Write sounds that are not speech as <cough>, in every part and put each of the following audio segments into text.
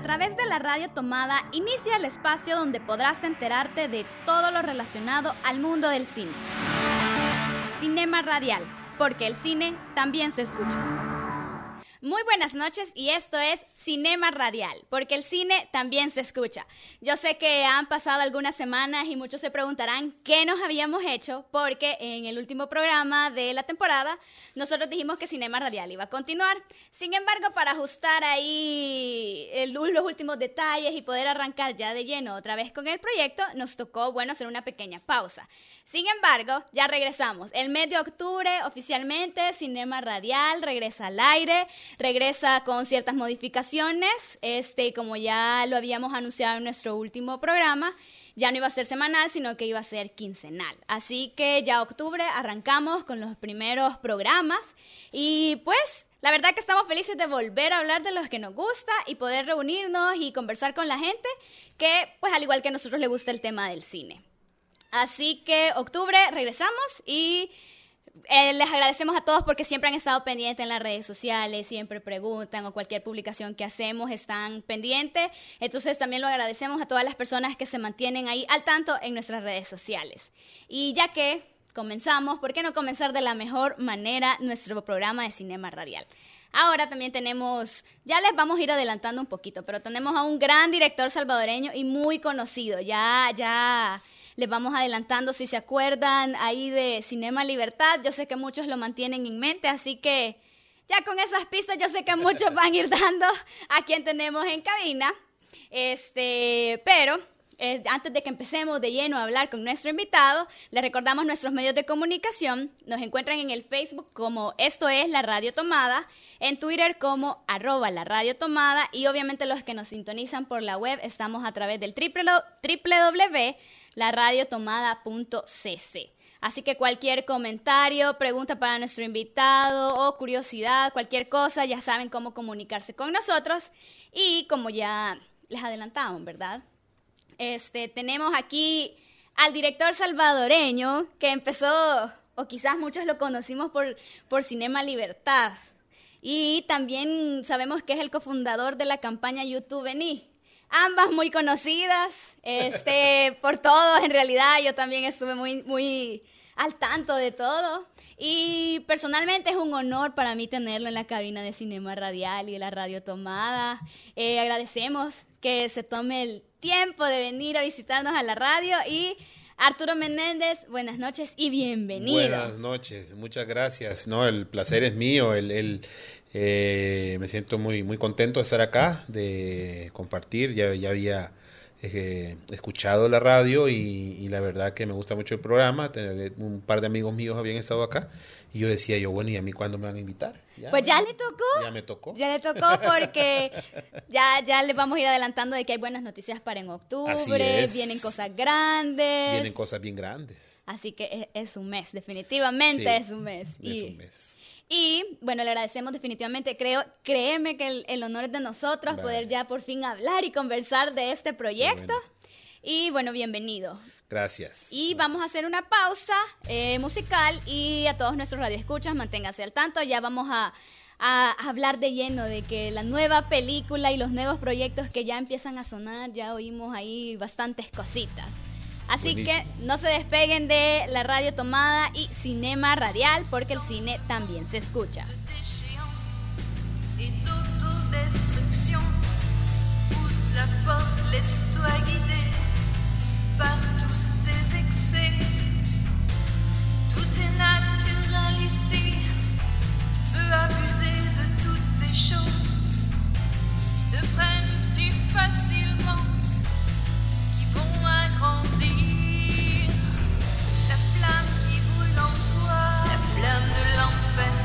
A través de la radio tomada inicia el espacio donde podrás enterarte de todo lo relacionado al mundo del cine. Cinema Radial, porque el cine también se escucha. Muy buenas noches y esto es Cinema Radial, porque el cine también se escucha. Yo sé que han pasado algunas semanas y muchos se preguntarán qué nos habíamos hecho, porque en el último programa de la temporada nosotros dijimos que Cinema Radial iba a continuar. Sin embargo, para ajustar ahí los últimos detalles y poder arrancar ya de lleno otra vez con el proyecto, nos tocó, bueno, hacer una pequeña pausa. Sin embargo, ya regresamos. El mes de octubre, oficialmente, Cinema Radial regresa al aire, regresa con ciertas modificaciones, este, como ya lo habíamos anunciado en nuestro último programa, ya no iba a ser semanal, sino que iba a ser quincenal. Así que ya octubre arrancamos con los primeros programas y pues la verdad que estamos felices de volver a hablar de los que nos gusta y poder reunirnos y conversar con la gente que, pues al igual que a nosotros le gusta el tema del cine. Así que octubre regresamos y eh, les agradecemos a todos porque siempre han estado pendientes en las redes sociales, siempre preguntan o cualquier publicación que hacemos están pendientes. Entonces también lo agradecemos a todas las personas que se mantienen ahí al tanto en nuestras redes sociales. Y ya que comenzamos, ¿por qué no comenzar de la mejor manera nuestro programa de Cinema Radial? Ahora también tenemos, ya les vamos a ir adelantando un poquito, pero tenemos a un gran director salvadoreño y muy conocido. Ya, ya les vamos adelantando si se acuerdan ahí de Cinema Libertad. Yo sé que muchos lo mantienen en mente, así que ya con esas pistas yo sé que muchos van a ir <laughs> dando a quien tenemos en cabina. Este, pero eh, antes de que empecemos de lleno a hablar con nuestro invitado, les recordamos nuestros medios de comunicación. Nos encuentran en el Facebook como Esto es la Radio Tomada, en Twitter como arroba la Radio Tomada y obviamente los que nos sintonizan por la web estamos a través del www laradiotomada.cc. Así que cualquier comentario, pregunta para nuestro invitado o curiosidad, cualquier cosa, ya saben cómo comunicarse con nosotros. Y como ya les adelantamos, ¿verdad? Este, tenemos aquí al director salvadoreño que empezó, o quizás muchos lo conocimos por, por Cinema Libertad. Y también sabemos que es el cofundador de la campaña YouTube Vení ambas muy conocidas, este, <laughs> por todos en realidad, yo también estuve muy, muy al tanto de todo. Y personalmente es un honor para mí tenerlo en la cabina de Cinema Radial y de la Radio Tomada. Eh, agradecemos que se tome el tiempo de venir a visitarnos a la radio y Arturo Menéndez, buenas noches y bienvenido. Buenas noches, muchas gracias. No, el placer es mío. El, el eh, me siento muy muy contento de estar acá, de compartir. Ya, ya había eh, escuchado la radio y, y, la verdad que me gusta mucho el programa. Un par de amigos míos habían estado acá y yo decía yo, bueno, ¿y a mí cuándo me van a invitar? pues ya le tocó. Ya me tocó. Ya le tocó porque ya, ya le vamos a ir adelantando de que hay buenas noticias para en octubre, vienen cosas grandes. Vienen cosas bien grandes. Así que es, un mes, definitivamente es un mes. Es un mes. Y bueno, le agradecemos definitivamente. Creo, créeme que el, honor es de nosotros poder ya por fin hablar y conversar de este proyecto. Y bueno, bienvenido. Gracias. Y vamos a hacer una pausa eh, musical y a todos nuestros radioescuchas, manténganse al tanto. Ya vamos a, a, hablar de lleno de que la nueva película y los nuevos proyectos que ya empiezan a sonar, ya oímos ahí bastantes cositas. Así que no se despeguen de la radio tomada y cinema radial porque el cine también se escucha. par tous ces excès. Tout est naturel ici, peut abuser de toutes ces choses qui se prennent si facilement, la flamme qui brûle en toi, la flamme de l'enfer.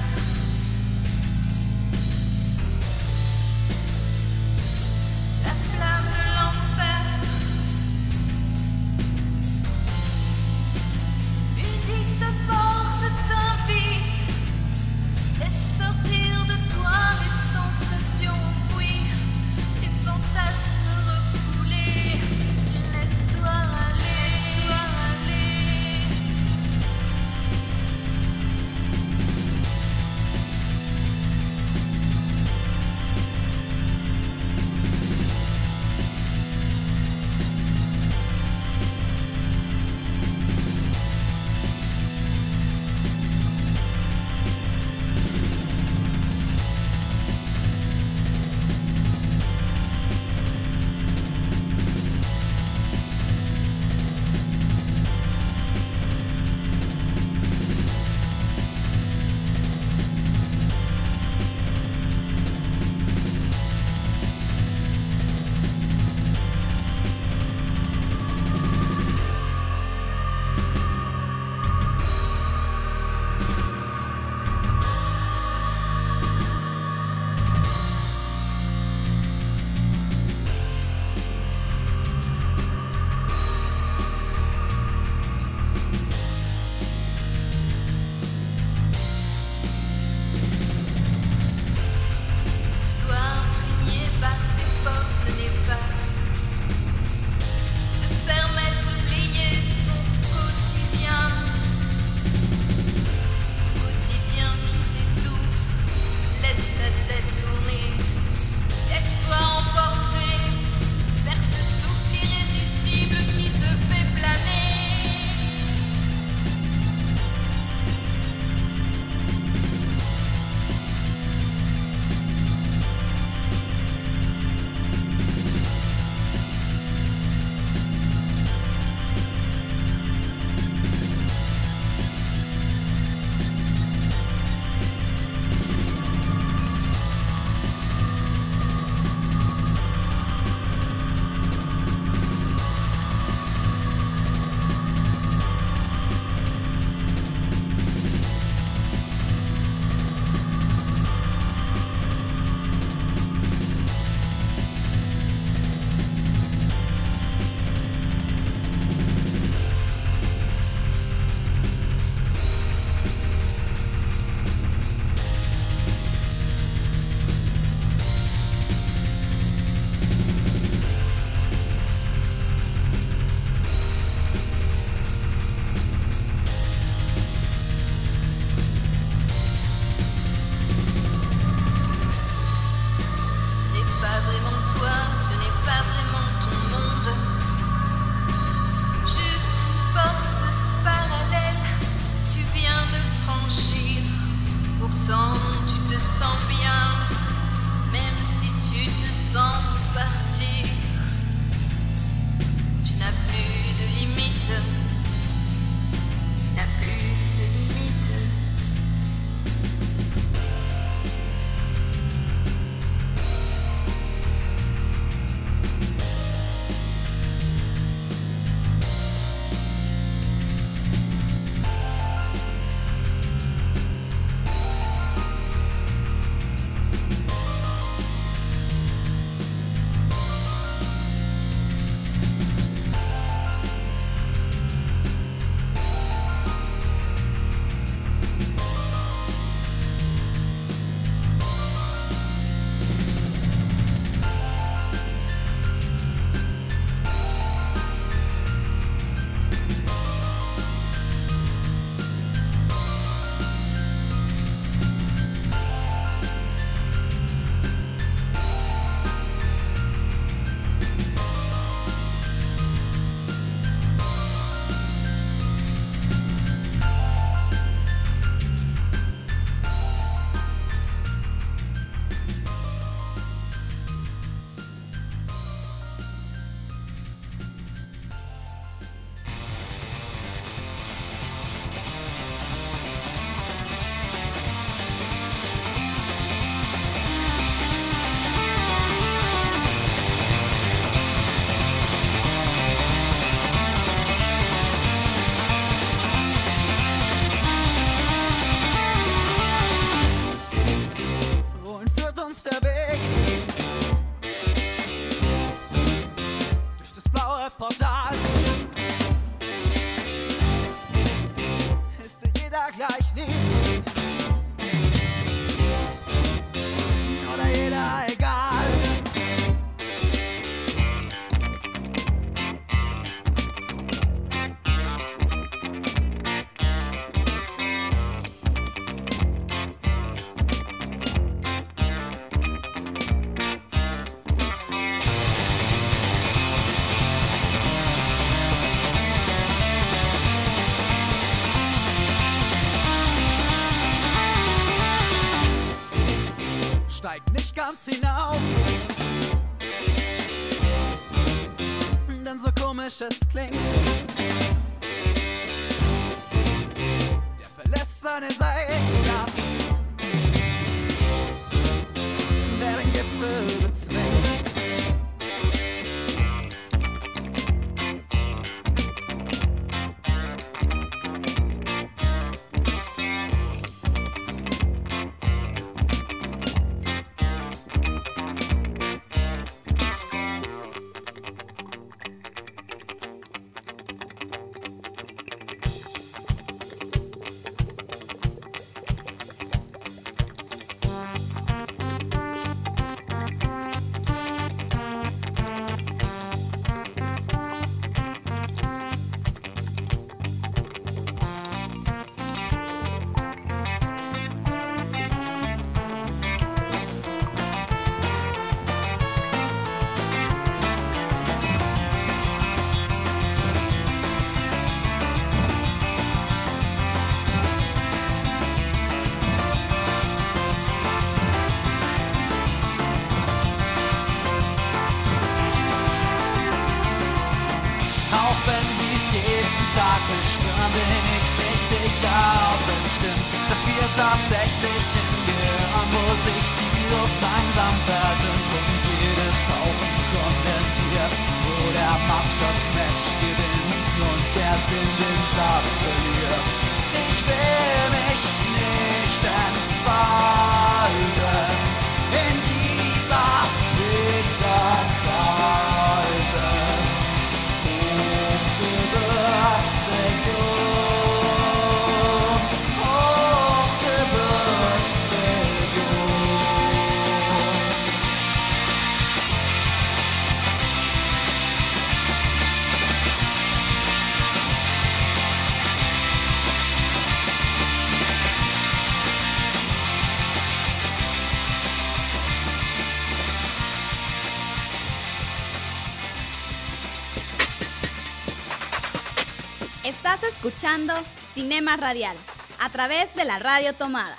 Cinema Radial a través de la radio tomada.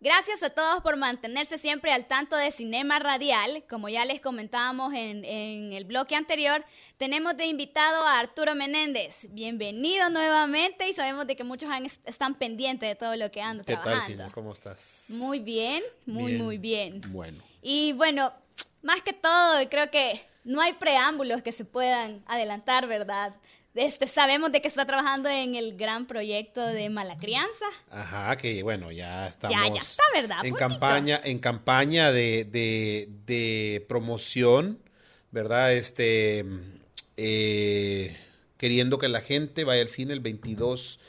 Gracias a todos por mantenerse siempre al tanto de Cinema Radial. Como ya les comentábamos en, en el bloque anterior, tenemos de invitado a Arturo Menéndez. Bienvenido nuevamente y sabemos de que muchos han- están pendientes de todo lo que anda ¿Qué tal, trabajando. Cine? ¿Cómo estás? Muy bien, muy, Bien. muy bien. Bueno. Y bueno, más que todo, creo que no hay preámbulos que se puedan adelantar, ¿verdad? Este, sabemos de que está trabajando en el gran proyecto de Mala Crianza. Ajá, que bueno, ya estamos ya está, ¿verdad? en Puntito. campaña, en campaña de, de, de promoción, ¿verdad? Este eh, queriendo que la gente vaya al cine el 22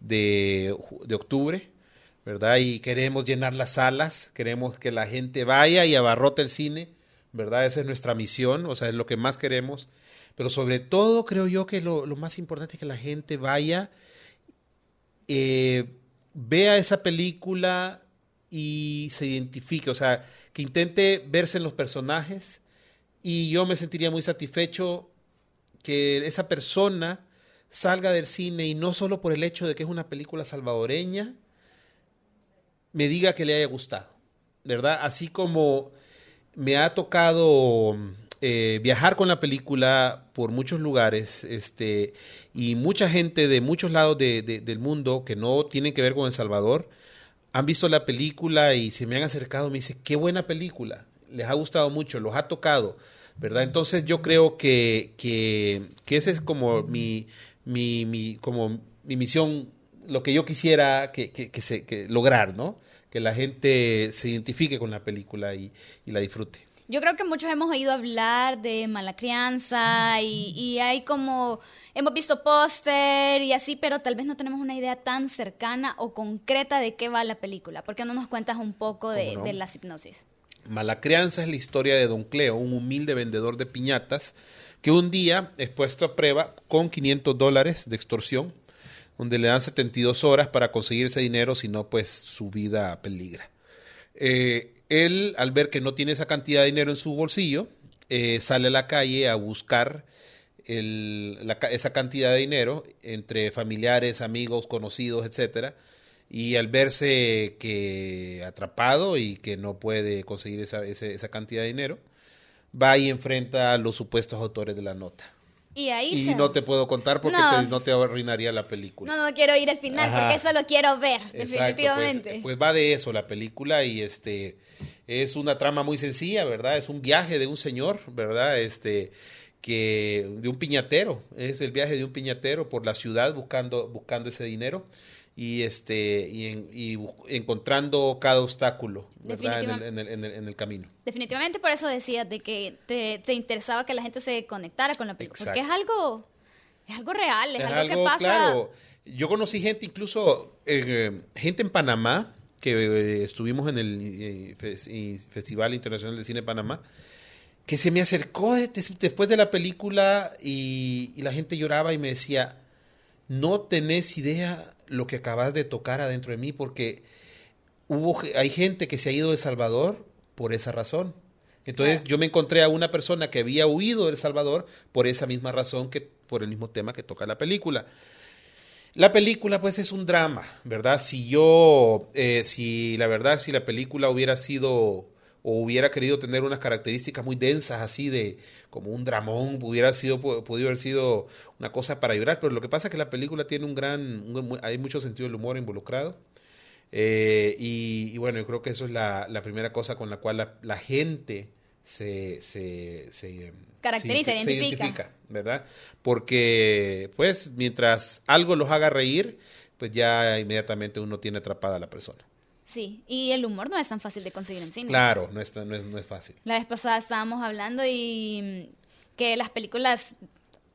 de, de octubre, ¿verdad? Y queremos llenar las salas, queremos que la gente vaya y abarrote el cine, ¿verdad? Esa es nuestra misión, o sea, es lo que más queremos. Pero sobre todo creo yo que lo, lo más importante es que la gente vaya eh, vea esa película y se identifique, o sea, que intente verse en los personajes y yo me sentiría muy satisfecho que esa persona salga del cine y no solo por el hecho de que es una película salvadoreña, me diga que le haya gustado, ¿verdad? Así como me ha tocado eh, viajar con la película por muchos lugares, este, y mucha gente de muchos lados de- de- del mundo que no tienen que ver con El Salvador han visto la película y se me han acercado, me dice, qué buena película, les ha gustado mucho, los ha tocado, ¿verdad? Entonces yo creo que, que, esa es como mi, mi, mi- como mi misión, lo que yo quisiera que, que, que se, lograr, ¿no? Que la gente se identifique con la película y, y la disfrute. Yo creo que muchos hemos oído hablar de mala crianza y, y hay como, hemos visto póster y así, pero tal vez no tenemos una idea tan cercana o concreta de qué va la película. ¿Por qué no nos cuentas un poco de, ¿Cómo no? de la hipnosis? Mala crianza es la historia de Don Cleo, un humilde vendedor de piñatas que un día es puesto a prueba con 500 dólares de extorsión, donde le dan 72 horas para conseguir ese dinero, si no, pues su vida peligra. Eh, él, al ver que no tiene esa cantidad de dinero en su bolsillo, eh, sale a la calle a buscar esa cantidad de dinero entre familiares, amigos, conocidos, etcétera. Y al verse que atrapado y que no puede conseguir esa, esa cantidad de dinero, va y enfrenta a los supuestos autores de la nota. Y ahí Y se- no te puedo contar porque No. te- no te arruinaría la película. No, no quiero ir al final Ajá. porque eso lo quiero ver, Exacto, pues, definitivamente. pues va de eso la película y este es una trama muy sencilla, ¿verdad? Es un viaje de un señor, ¿verdad? Este que de un piñatero, es el viaje de un piñatero por la ciudad buscando buscando ese dinero y este y, en- y bu- encontrando cada obstáculo, ¿verdad? En el, en el- en el- en el camino. Definitivamente por eso decías de que te, te interesaba que la gente se conectara con la película. Porque es algo, es algo real, es, Es algo, que pasa. claro. Yo conocí gente, incluso eh, gente en Panamá, que eh, estuvimos en el eh, Festival Internacional de Cine de Panamá, que se me acercó de- des- después de la película y, y la gente lloraba y me decía, no tenés idea lo que acabas de tocar adentro de mí, porque hubo, hay gente que se ha ido de Salvador por esa razón. Entonces yo me encontré a una persona que había huido de El Salvador por esa misma razón que por el mismo tema que toca la película. La película, pues, es un drama, ¿verdad? Si yo, eh, si la verdad, si la película hubiera sido o hubiera querido tener unas características muy densas, así de como un dramón, hubiera sido, podido haber sido una cosa para llorar, pero lo que pasa es que la película tiene un gran, un- hay mucho sentido del humor involucrado. Eh, y, y bueno, yo creo que eso es la, la primera cosa con la cual la, la gente se, se, se, Caracteriza, se identifica. ¿verdad? Porque, pues, mientras algo los haga reír, pues ya inmediatamente uno tiene atrapada a la persona. Sí, y el humor no es tan fácil de conseguir en cine. Claro, no es, no es, no es fácil. La vez pasada estábamos hablando y mm, que las películas,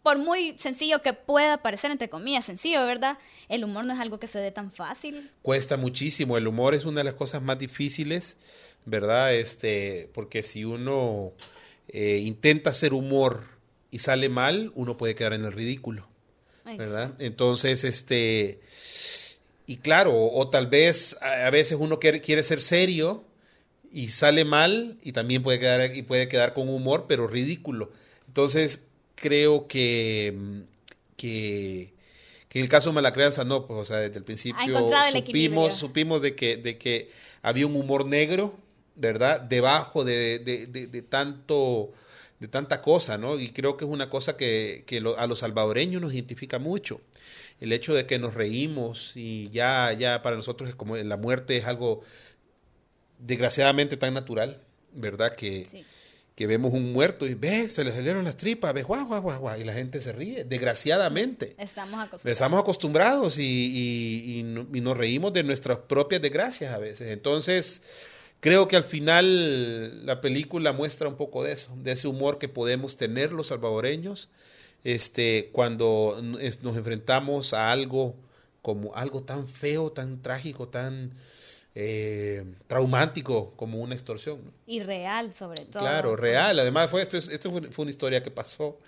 por muy sencillo que pueda parecer, entre comillas, sencillo, ¿verdad? El humor no es algo que se dé tan fácil. Cuesta muchísimo, el humor es una de las cosas más difíciles, ¿verdad? Este, porque si uno eh, intenta hacer humor y sale mal, uno puede quedar en el ridículo. ¿verdad? Entonces, este, y claro, o, o tal vez a, a veces uno quiere, quiere ser serio y sale mal y también puede quedar, y puede quedar con humor, pero ridículo. Entonces, creo que, mm, que, que en el caso de Mala Crianza no, pues, o sea, desde el principio el supimos, supimos de que, de que había un humor negro, ¿verdad? Debajo de, de, de, de tanto de tanta cosa, ¿no? Y creo que es una cosa que, que lo- a los salvadoreños nos identifica mucho. El hecho de que nos reímos y ya, ya para nosotros es como la muerte es algo desgraciadamente tan natural, ¿verdad? Que, Sí. que vemos un muerto y ve, se le salieron las tripas, ve, guau, guau, guau, guau, y la gente se ríe, desgraciadamente. Estamos acostumbrados. Estamos acostumbrados y, y- y no- y nos reímos de nuestras propias desgracias a veces. Entonces, creo que al final la película muestra un poco de eso, de ese humor que podemos tener los salvadoreños este, cuando nos enfrentamos a algo como algo tan feo, tan trágico, tan eh, traumático como una extorsión. ¿no? Y real, sobre todo. Claro, real. Además, fue, esto, es- esto fue, una historia que pasó,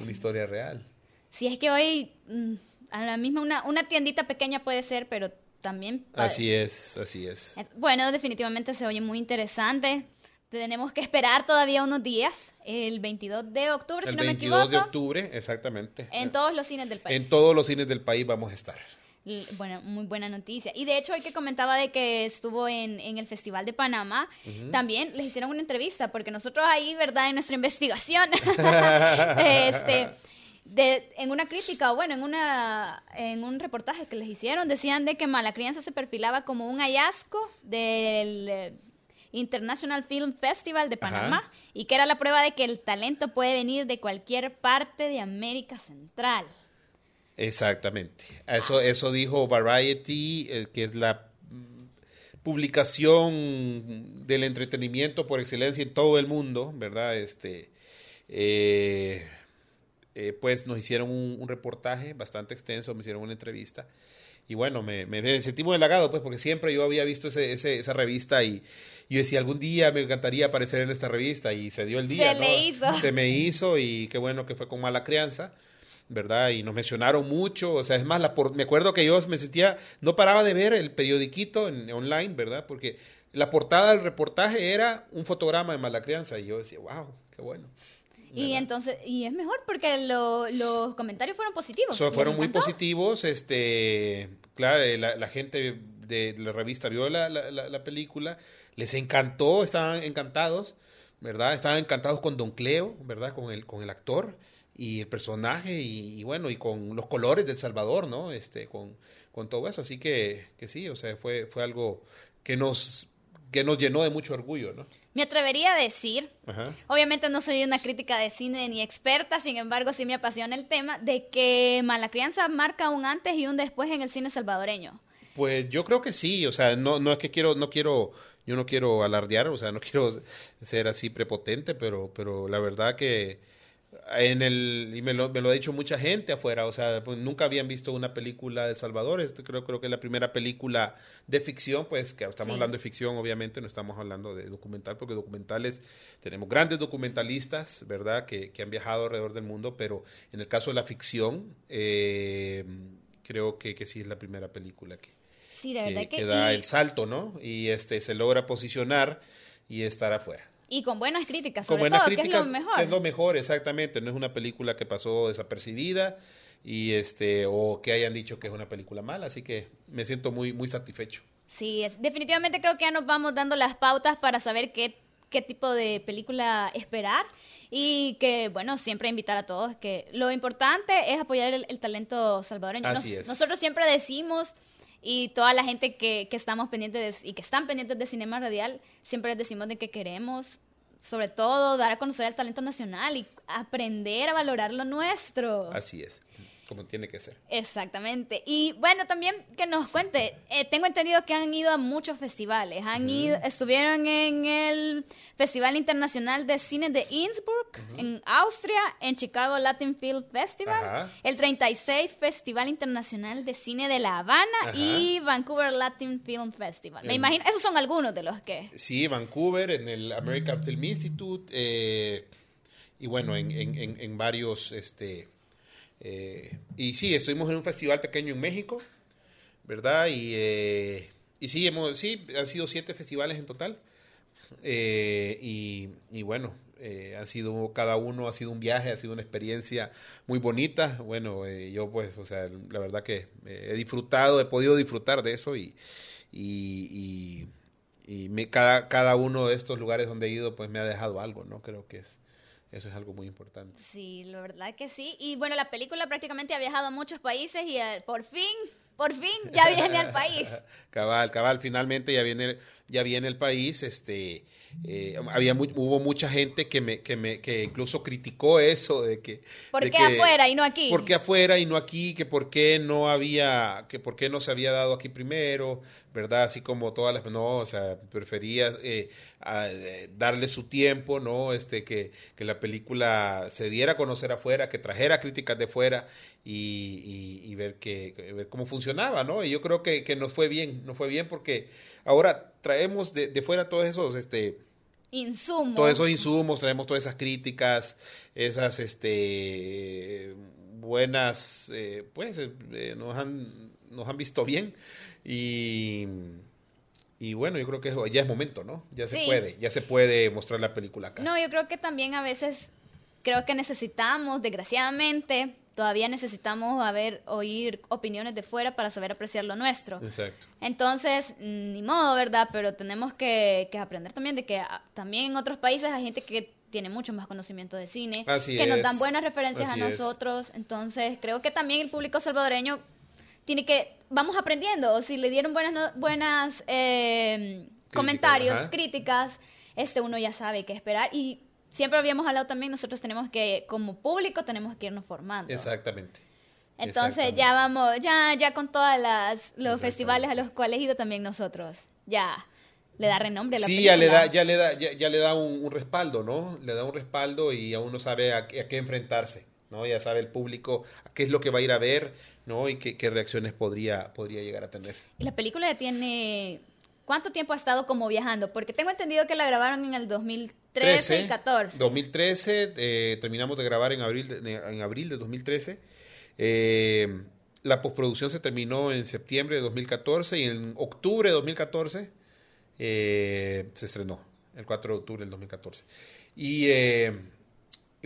una historia real. Si es que hoy, mm, a la misma, una, una tiendita pequeña puede ser, pero también... Así es, así es. Bueno, definitivamente se oye muy interesante. Tenemos que esperar todavía unos días, el 22 de octubre, El si no me 22 equivoco, de octubre, exactamente. en todos los cines del país. En todos los cines del país vamos a estar. Bueno, muy buena noticia. Y de hecho, hoy que comentaba de que estuvo en, en el Festival de Panamá, también les hicieron una entrevista, porque nosotros ahí, ¿verdad? En nuestra <laughs> investigación, <laughs> este, de, en una crítica, o bueno, en, una, en un reportaje que les hicieron, decían de que Mala Crianza se perfilaba como un hallazgo del International Film Festival de Panamá Ajá. y que era la prueba de que el talento puede venir de cualquier parte de América Central. Exactamente. Eso, eso dijo Variety, eh, que es la mm, publicación del entretenimiento por excelencia en todo el mundo, ¿verdad? Este, eh, eh, pues nos hicieron un, un reportaje bastante extenso, me hicieron una entrevista. Y bueno, me, me, sentí muy halagado, pues, porque siempre yo había visto ese, ese- esa revista y yo decía, algún día me encantaría aparecer en esta revista y se dio el día. Se ¿no? le hizo. Se me hizo y qué bueno que fue con mala crianza. ¿verdad? Y nos mencionaron mucho, o sea, es más, la por- me acuerdo que yo me sentía, no paraba de ver el periodiquito en, online, ¿verdad? Porque la portada del reportaje era un fotograma de mala crianza y yo decía, wow, qué bueno. Y ¿verdad? entonces, y es mejor porque lo- los comentarios fueron positivos. So, ¿Les fueron muy positivos, este, claro, eh, la, la gente de la revista vio la, la- la- la película, les encantó, estaban encantados, ¿verdad? Estaban encantados con Don Cleo, ¿verdad? Con el, con el actor y el personaje y, y bueno, y con los colores del Salvador, ¿no? Este, con, con todo eso, así que, que sí, o sea, fue, fue algo que nos, que nos llenó de mucho orgullo, ¿no? Me atrevería a decir, Ajá. obviamente no soy una crítica de cine ni experta, sin embargo sí me apasiona el tema, de que Mala Crianza marca un antes y un después en el cine salvadoreño. Pues yo creo que sí, o sea, no, no es que quiero, no quiero, yo no quiero alardear, o sea, no <laughs> quiero ser así prepotente, pero, pero la verdad que en el, y me lo, me lo ha dicho mucha gente afuera, o sea, pues nunca habían visto una película de Salvador, este creo, creo que es la primera película de ficción, pues que estamos Sí. hablando de ficción, obviamente, no estamos hablando de documental, porque documentales, tenemos grandes documentalistas, ¿verdad?, que, que han viajado alrededor del mundo, pero en el caso de la ficción, eh, creo que, que sí es la primera película que, Sí, la que, verdad que... que da y, el salto, ¿no? Y este se logra posicionar y estar afuera. Y con buenas críticas, Con sobre buenas todo, críticas, que es lo mejor. es lo mejor, exactamente. No es una película que pasó desapercibida y este o que hayan dicho que es una película mala, así que me siento muy muy satisfecho. Sí, es- definitivamente creo que ya nos vamos dando las pautas para saber qué, qué tipo de película esperar y que, bueno, siempre invitar a todos que lo importante es apoyar el, el talento salvadoreño. Así Nos- es. Nosotros siempre decimos y toda la gente que, que estamos pendientes de- y que están pendientes de Cinema Radial, siempre les decimos de que queremos, sobre todo, dar a conocer el talento nacional y aprender a valorar lo nuestro. Así es, como tiene que ser. Exactamente. Y bueno, también que nos cuente, eh, tengo entendido que han ido a muchos festivales. Han ido, estuvieron en el Festival Internacional de Cine de Innsbruck, en Austria, en Chicago Latin Film Festival, Ajá. el 36 Festival Internacional de Cine de La Habana Ajá. y Vancouver Latin Film Festival. Me En- imagino, esos son algunos de los que... Sí, Vancouver, en el American Film Institute, eh, y bueno, en, en- en- en varios, este, eh, y sí, estuvimos en un festival pequeño en México, ¿verdad? Y, eh, y sí, hemos, sí, han sido siete festivales en total, eh, y, y bueno, eh, han sido, cada uno ha sido un viaje, ha sido una experiencia muy bonita, bueno, eh, yo pues, o sea, la verdad que eh, he disfrutado, he podido disfrutar de eso y, y, y, y me, cada, cada uno de estos lugares donde he ido pues me ha dejado algo, ¿no? Creo que es, eso es algo muy importante. Sí, la verdad que sí. Y bueno, la película prácticamente ha viajado a muchos países y eh, por fin, por fin ya <laughs> viene al país. Cabal, cabal, finalmente ya viene, ya viene el país, este, eh, había mu- hubo mucha gente que me, que me, que incluso criticó eso de que ¿Por de qué que- afuera y no aquí? ¿Por qué afuera y no aquí? Que por qué no había, que por qué no se había dado aquí primero, ¿verdad? Así como todas las, no, o sea, prefería eh, a- eh, darle su tiempo, ¿no? Este, que, que la película se diera a conocer afuera, que trajera críticas de fuera y, y- y ver que, ver cómo funcionaba, ¿no? Y yo creo que, que nos fue bien, nos fue bien porque ahora traemos de, de fuera todos esos, este, Insumo. todos esos insumos, traemos todas esas críticas, esas este buenas, eh, pues eh, eh, nos han nos han visto bien y y bueno, yo creo que ya es momento, ¿no? Ya se Sí. puede, ya se puede mostrar la película acá. No, yo creo que también a veces creo que necesitamos, desgraciadamente, todavía necesitamos a ver, oír opiniones de fuera para saber apreciar lo nuestro. Exacto. Entonces, mm, ni modo, ¿verdad? Pero tenemos que, que aprender también de que ah, también en otros países hay gente que tiene mucho más conocimiento de cine, Así que nos dan buenas referencias Así a es. nosotros. Entonces, creo que también el público salvadoreño tiene que, vamos aprendiendo. Si le dieron buenas, no- buenas eh, comentarios, ajá. críticas, este uno ya sabe qué esperar. Y siempre habíamos hablado también, nosotros tenemos que, como público, tenemos que irnos formando. Exactamente. Entonces ya vamos, ya, ya con todas las los festivales a los cuales he ido también nosotros. Ya le da renombre a la Sí, película. ya le da, ya le da, ya, ya le da un, un respaldo, ¿no? Le da un respaldo y a uno sabe a, qué- a qué enfrentarse, ¿no? Ya sabe el público a qué es lo que va a ir a ver, ¿no? Y qué, qué reacciones podría, podría llegar a tener. Y la película ya tiene ¿Cuánto tiempo ha estado como viajando? Porque tengo entendido que la grabaron en el 2013 y 14. 2013, eh, terminamos de grabar en abril de, en abril de 2013. Eh, la postproducción se terminó en septiembre de 2014 y en octubre de 2014 eh, se estrenó, el 4 de octubre del 2014. Y, eh,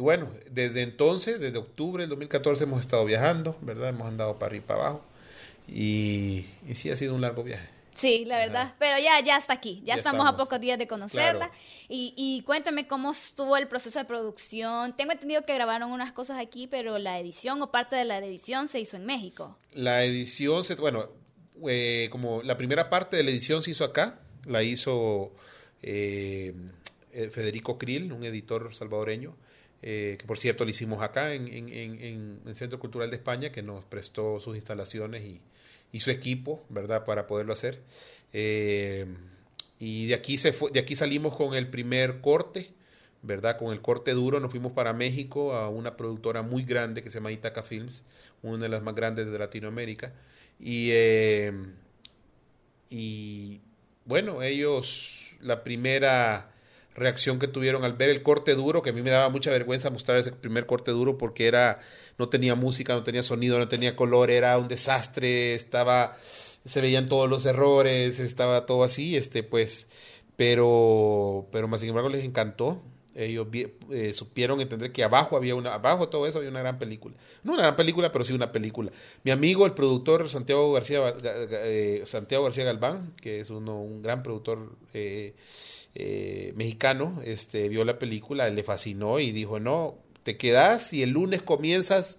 y bueno, desde entonces, desde octubre del 2014 hemos estado viajando, ¿verdad? Hemos andado para arriba y para abajo. Y, y sí ha sido un largo viaje. Sí, la verdad. Ajá. Pero ya, ya está aquí. Ya, Ya estamos, a pocos días de conocerla. Claro. Y, y cuéntame cómo estuvo el proceso de producción. Tengo entendido que grabaron unas cosas aquí, pero la edición o parte de la edición se hizo en México. La edición, se, bueno, eh, como la primera parte de la edición se hizo acá, la hizo eh, eh, Federico Krill, un editor salvadoreño, eh, que por cierto lo hicimos acá en, en- en- el Centro Cultural de España, que nos prestó sus instalaciones y, y su equipo, ¿verdad?, para poderlo hacer. Eh, y de aquí, se fue, de aquí salimos con el primer corte, ¿verdad? Con el corte duro nos fuimos para México a una productora muy grande que se llama Itaca Films, una de las más grandes de Latinoamérica. Y, eh, y bueno, ellos, la primera reacción que tuvieron al ver el corte duro, que a mí me daba mucha vergüenza mostrar ese primer corte duro porque era, no tenía música, no tenía sonido, no tenía color, era un desastre, estaba, se veían todos los errores, estaba todo así, este, pues, pero, pero más sin embargo les encantó. ellos eh, supieron entender que abajo había una, abajo todo eso había una gran película. No una gran película, pero sí una película. Mi amigo, el productor Santiago García, Ga- Ga- eh, Santiago García Galván, que es uno, un gran productor eh, eh, mexicano, este, vio la película, le fascinó y dijo, no, te quedas y el lunes comienzas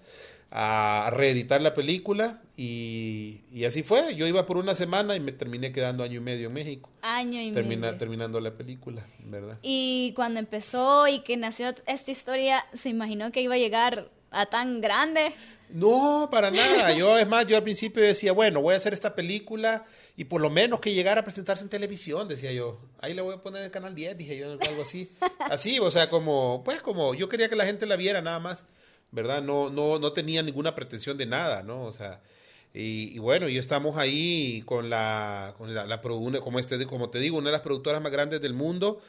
a reeditar la película y, y así fue. Yo iba por una semana y me terminé quedando año y medio en México, Año y termina, medio. terminando la película, ¿verdad? Y cuando empezó y que nació esta historia, ¿se imaginó que iba a llegar a tan grande? No, para nada. Yo, es más, yo al principio decía, bueno, voy a hacer esta película y por lo menos que llegara a presentarse en televisión, decía yo. Ahí le voy a poner el canal 10, dije yo, algo así. Así, o sea, como, pues como, yo quería que la gente la viera nada más, ¿verdad? No, no, no tenía ninguna pretensión de nada, ¿no? O sea, y, y bueno, y estamos ahí con la, con la, la como, este, como te digo, una de las productoras más grandes del mundo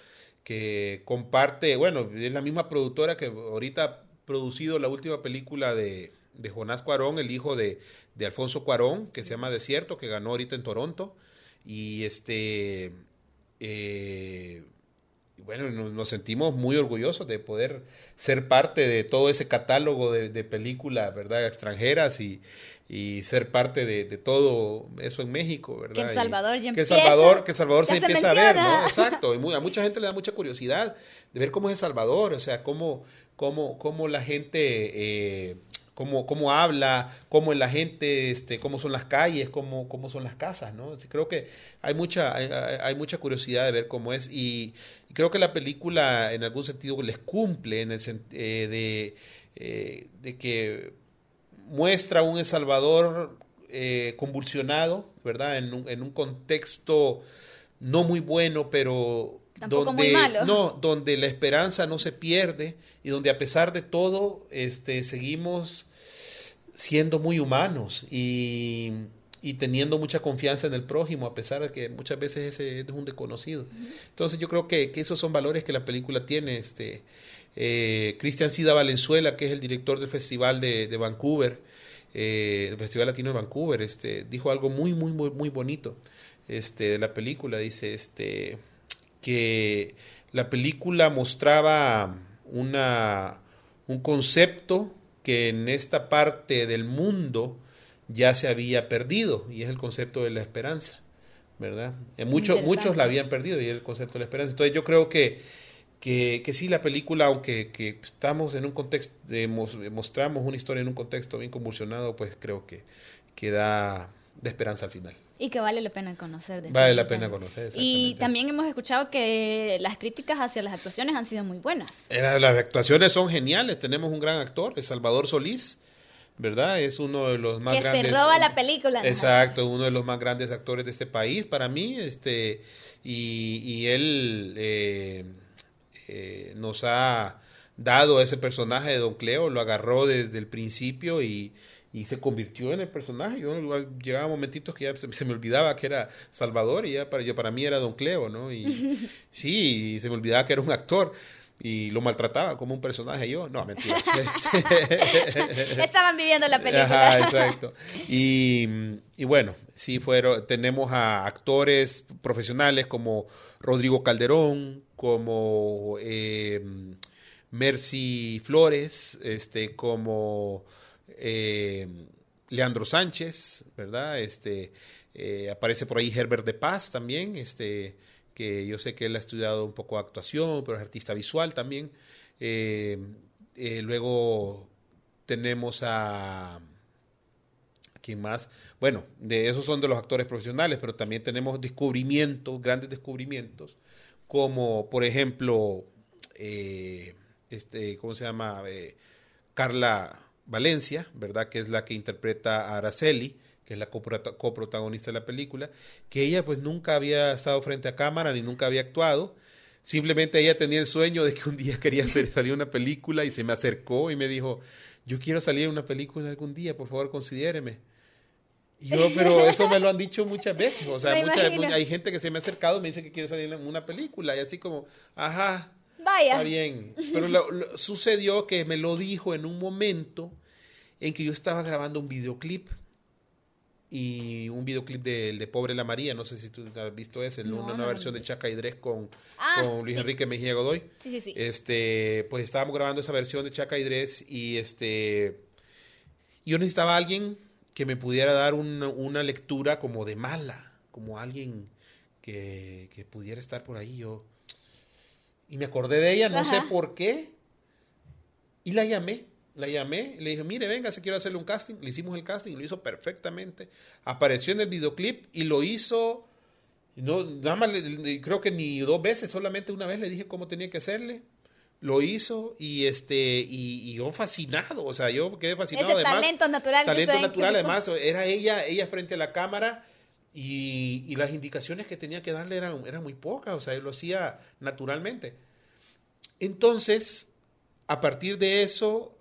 que comparte, bueno, es la misma productora que ahorita ha producido la última película de, de Jonás Cuarón, el hijo de, de Alfonso Cuarón, que se llama Desierto, que ganó ahorita en Toronto. Y este, eh, bueno, nos, nos sentimos muy orgullosos de poder ser parte de todo ese catálogo de, de películas, ¿verdad? Extranjeras y, y ser parte de, de todo eso en México, ¿verdad? Que El Salvador ya que El Salvador, que El Salvador se se empieza a ver. ¿no? <laughs> Exacto. Y muy- a mucha gente le da mucha curiosidad de ver cómo es El Salvador, o sea, cómo, cómo, cómo la gente, eh, cómo, cómo habla, cómo es la gente, este, cómo son las calles, cómo, cómo son las casas, ¿no? Creo que hay mucha, hay, mucha curiosidad de ver cómo es y, creo que la película en algún sentido les cumple en el eh, de, eh, de que muestra un El Salvador eh, convulsionado, ¿verdad? En un, en un contexto no muy bueno, pero Tampoco donde muy malo. no, donde la esperanza no se pierde y donde a pesar de todo, este, seguimos siendo muy humanos y, y teniendo mucha confianza en el prójimo, a pesar de que muchas veces ese es un desconocido. Entonces yo creo que, que esos son valores que la película tiene. Este, eh, Cristian Sida Valenzuela, que es el director del Festival de, de Vancouver, eh, el Festival Latino de Vancouver, este, dijo algo muy, muy, muy, muy bonito este, de la película. Dice este, que la película mostraba una, un concepto que en esta parte del mundo ya se había perdido, y es el concepto de la esperanza. ¿verdad? Eh, mucho- muchos la habían perdido y es el concepto de la esperanza. Entonces yo creo que, que, que sí, la película, aunque que estamos en un contexto, de, mos- mostramos una historia en un contexto bien convulsionado, pues creo que, que da, da esperanza al final. Y que vale la pena conocer. Vale la pena conocer. Y también hemos escuchado que las críticas hacia las actuaciones han sido muy buenas. Eh, Las actuaciones son geniales. Tenemos un gran actor, es Salvador Solís, ¿verdad? Es uno de los más que grandes. se roba la película. Exacto, uno de los más grandes actores de este país para mí, este, y, y él eh, eh, nos ha dado ese personaje de Don Cleo, lo agarró desde el principio y, y se convirtió en el personaje. Yo llegaba momentitos que ya se, se me olvidaba que era Salvador y ya para, yo, para mí era Don Cleo, ¿no? Y <laughs> sí, y se me olvidaba que era un actor. Y lo maltrataba como un personaje yo. No, mentira. <laughs> Este- <laughs> Estaban viviendo la película. Ajá, exacto. Y, y bueno, sí fueron, tenemos a actores profesionales como Rodrigo Calderón, como eh, Mercy Flores, este, como eh, Leandro Sánchez, ¿verdad? Este, eh, aparece por ahí Herbert de Paz también, este, que yo sé que él ha estudiado un poco actuación, pero es artista visual también. Eh, luego tenemos a ¿Quién más? Bueno, de esos son de los actores profesionales, pero también tenemos descubrimientos, grandes descubrimientos, como por ejemplo, este, ¿cómo se llama? Carla Valencia, ¿verdad? Que es la que interpreta a Araceli, que es la coprota- coprotagonista de la película, que ella pues nunca había estado frente a cámara ni nunca había actuado. Simplemente ella tenía el sueño de que un día quería hacer, salir una película y se me acercó y me dijo, yo quiero salir en una película algún día, por favor considéreme. Yo, pero eso me lo han dicho muchas veces. O sea, Me mucha- imagino. hay gente que se me ha acercado y me dice que quiere salir en una película. Y así como, ajá, Vaya. está bien. Pero lo- lo- sucedió que me lo dijo en un momento en que yo estaba grabando un videoclip. y un videoclip del de Pobre la María, no sé si tú has visto ese, No, una, no versión vi. de Chaca y Dres con, Ah, con Luis sí. Enrique Mejía Godoy. Sí, sí, sí. Este, pues estábamos grabando esa versión de Chaca y Dres y este yo necesitaba a alguien que me pudiera dar una, una lectura como de mala, como alguien que, que pudiera estar por ahí. Yo y me acordé de ella, no sé por qué, y la llamé. La llamé, le dije, mire, venga, se quiero hacerle un casting. Le hicimos el casting, lo hizo perfectamente. Apareció en el videoclip y lo hizo, no, nada más, creo que ni dos veces, solamente una vez le dije cómo tenía que hacerle. Lo hizo y este y, y yo fascinado, o sea, yo quedé fascinado. Ese además, talento natural talento natural, además, era ella, ella frente a la cámara y, las indicaciones que tenía que darle eran, eran muy pocas, o sea, él lo hacía naturalmente. Entonces, a partir de eso,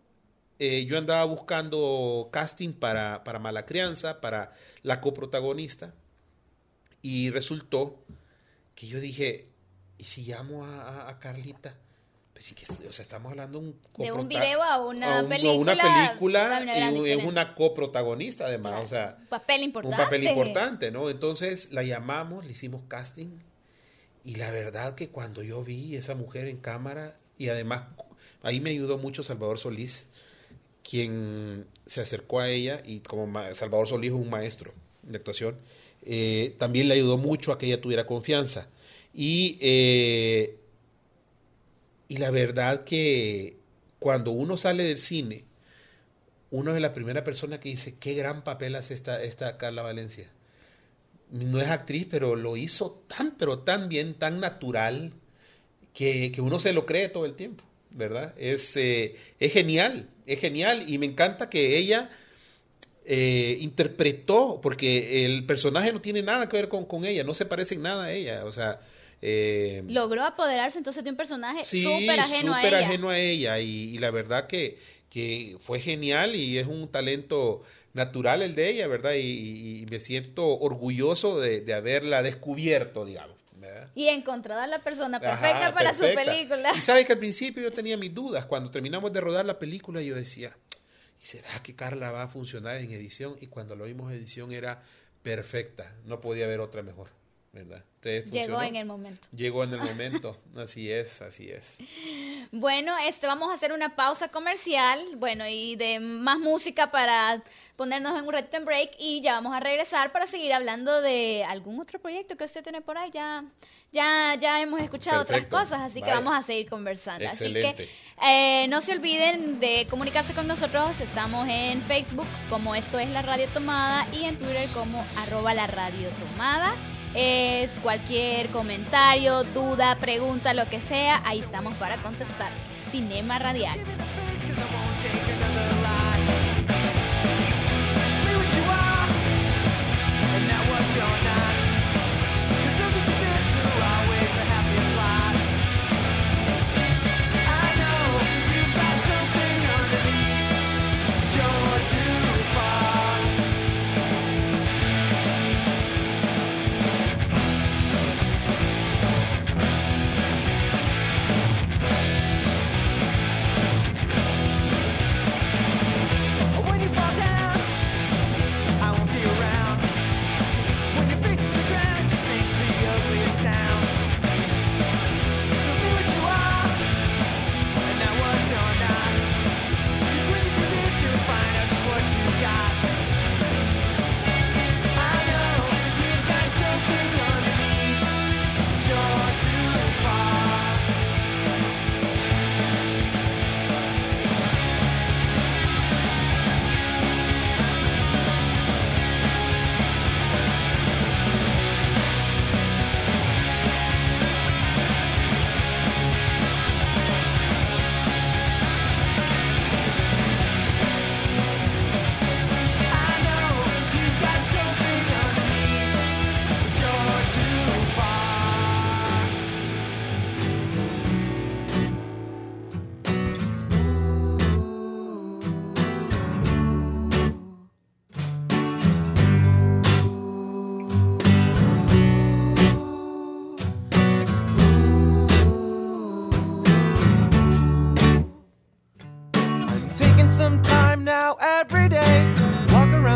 eh, yo andaba buscando casting para, para Mala Crianza, para la coprotagonista, y resultó que yo dije, ¿y si llamo a Carlita? Pero, ¿y qué- o sea, estamos hablando de un, De un coprota- video a una a un- a película, una película una y es una coprotagonista además, Claro. o sea, Un papel importante. un papel importante, ¿no? Entonces la llamamos, le hicimos casting y la verdad que cuando yo vi esa mujer en cámara y además ahí me ayudó mucho Salvador Solís, quien se acercó a ella y como Salvador Solís es un maestro de actuación, eh, también le ayudó mucho a que ella tuviera confianza. Y, eh, y la verdad que cuando uno sale del cine, uno es la primera persona que dice, qué gran papel hace esta, esta Carla Valencia. No es actriz, pero lo hizo tan, pero tan bien, tan natural, que, que uno se lo cree todo el tiempo, ¿verdad? Es, eh, es genial, es genial y me encanta que ella eh, interpretó, porque el personaje no tiene nada que ver con, con ella, no se parece en nada a ella, o sea... eh, Logró apoderarse entonces de un personaje Sí, súper ajeno a ella. ajeno a ella y, y la verdad que, que fue genial y es un talento natural el de ella, ¿verdad? Y, y- me siento orgulloso de, de haberla descubierto, digamos. ¿verdad? Y encontrado a la persona Ajá, perfecta para perfecta. su película. Y sabes que al principio yo tenía mis dudas. Cuando terminamos de rodar la película, yo decía, ¿y será que Carla va a funcionar en edición? Y cuando lo vimos edición era perfecta. No podía haber otra mejor, ¿verdad? Entonces, Llegó funcionó. en el momento. Llegó en el momento. Así es, así es. <laughs> Bueno, este, vamos a hacer una pausa comercial, bueno, y de más música para ponernos en un ratito en break y ya vamos a regresar para seguir hablando de algún otro proyecto que usted tiene por ahí. Ya, ya, ya hemos escuchado Perfecto. otras cosas, así que vamos a seguir conversando. Así que eh, no se olviden de comunicarse con nosotros. Estamos en Facebook como esto es la radio tomada y en Twitter como arroba la radio tomada. Eh, cualquier comentario, duda, pregunta, lo que sea, ahí estamos para contestar. Cinema Radial.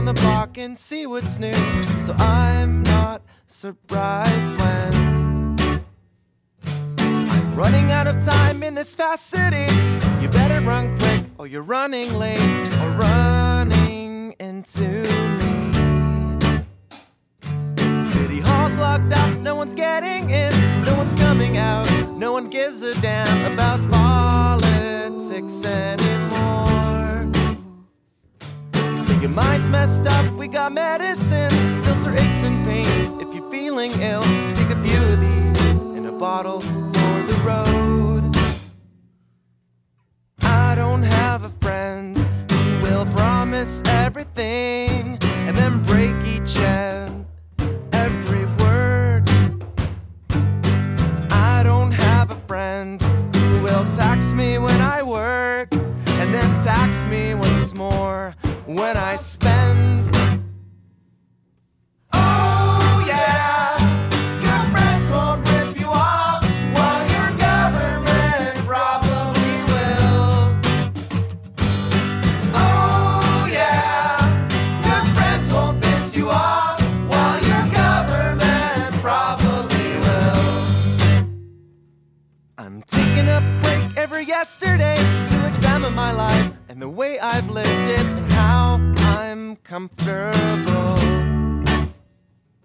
The block and see what's new. So I'm not surprised when I'm running out of time in this fast city. You better run quick or you're running late or running into me. City Hall's locked up, no one's getting in, no one's coming out, no one gives a damn about politics anymore. Your mind's messed up, we got medicine, pills for aches and pains. If you're feeling ill, take a few of these in a bottle for the road. I don't have a friend who will promise everything and then break each and my life and the way I've lived it and how I'm comfortable.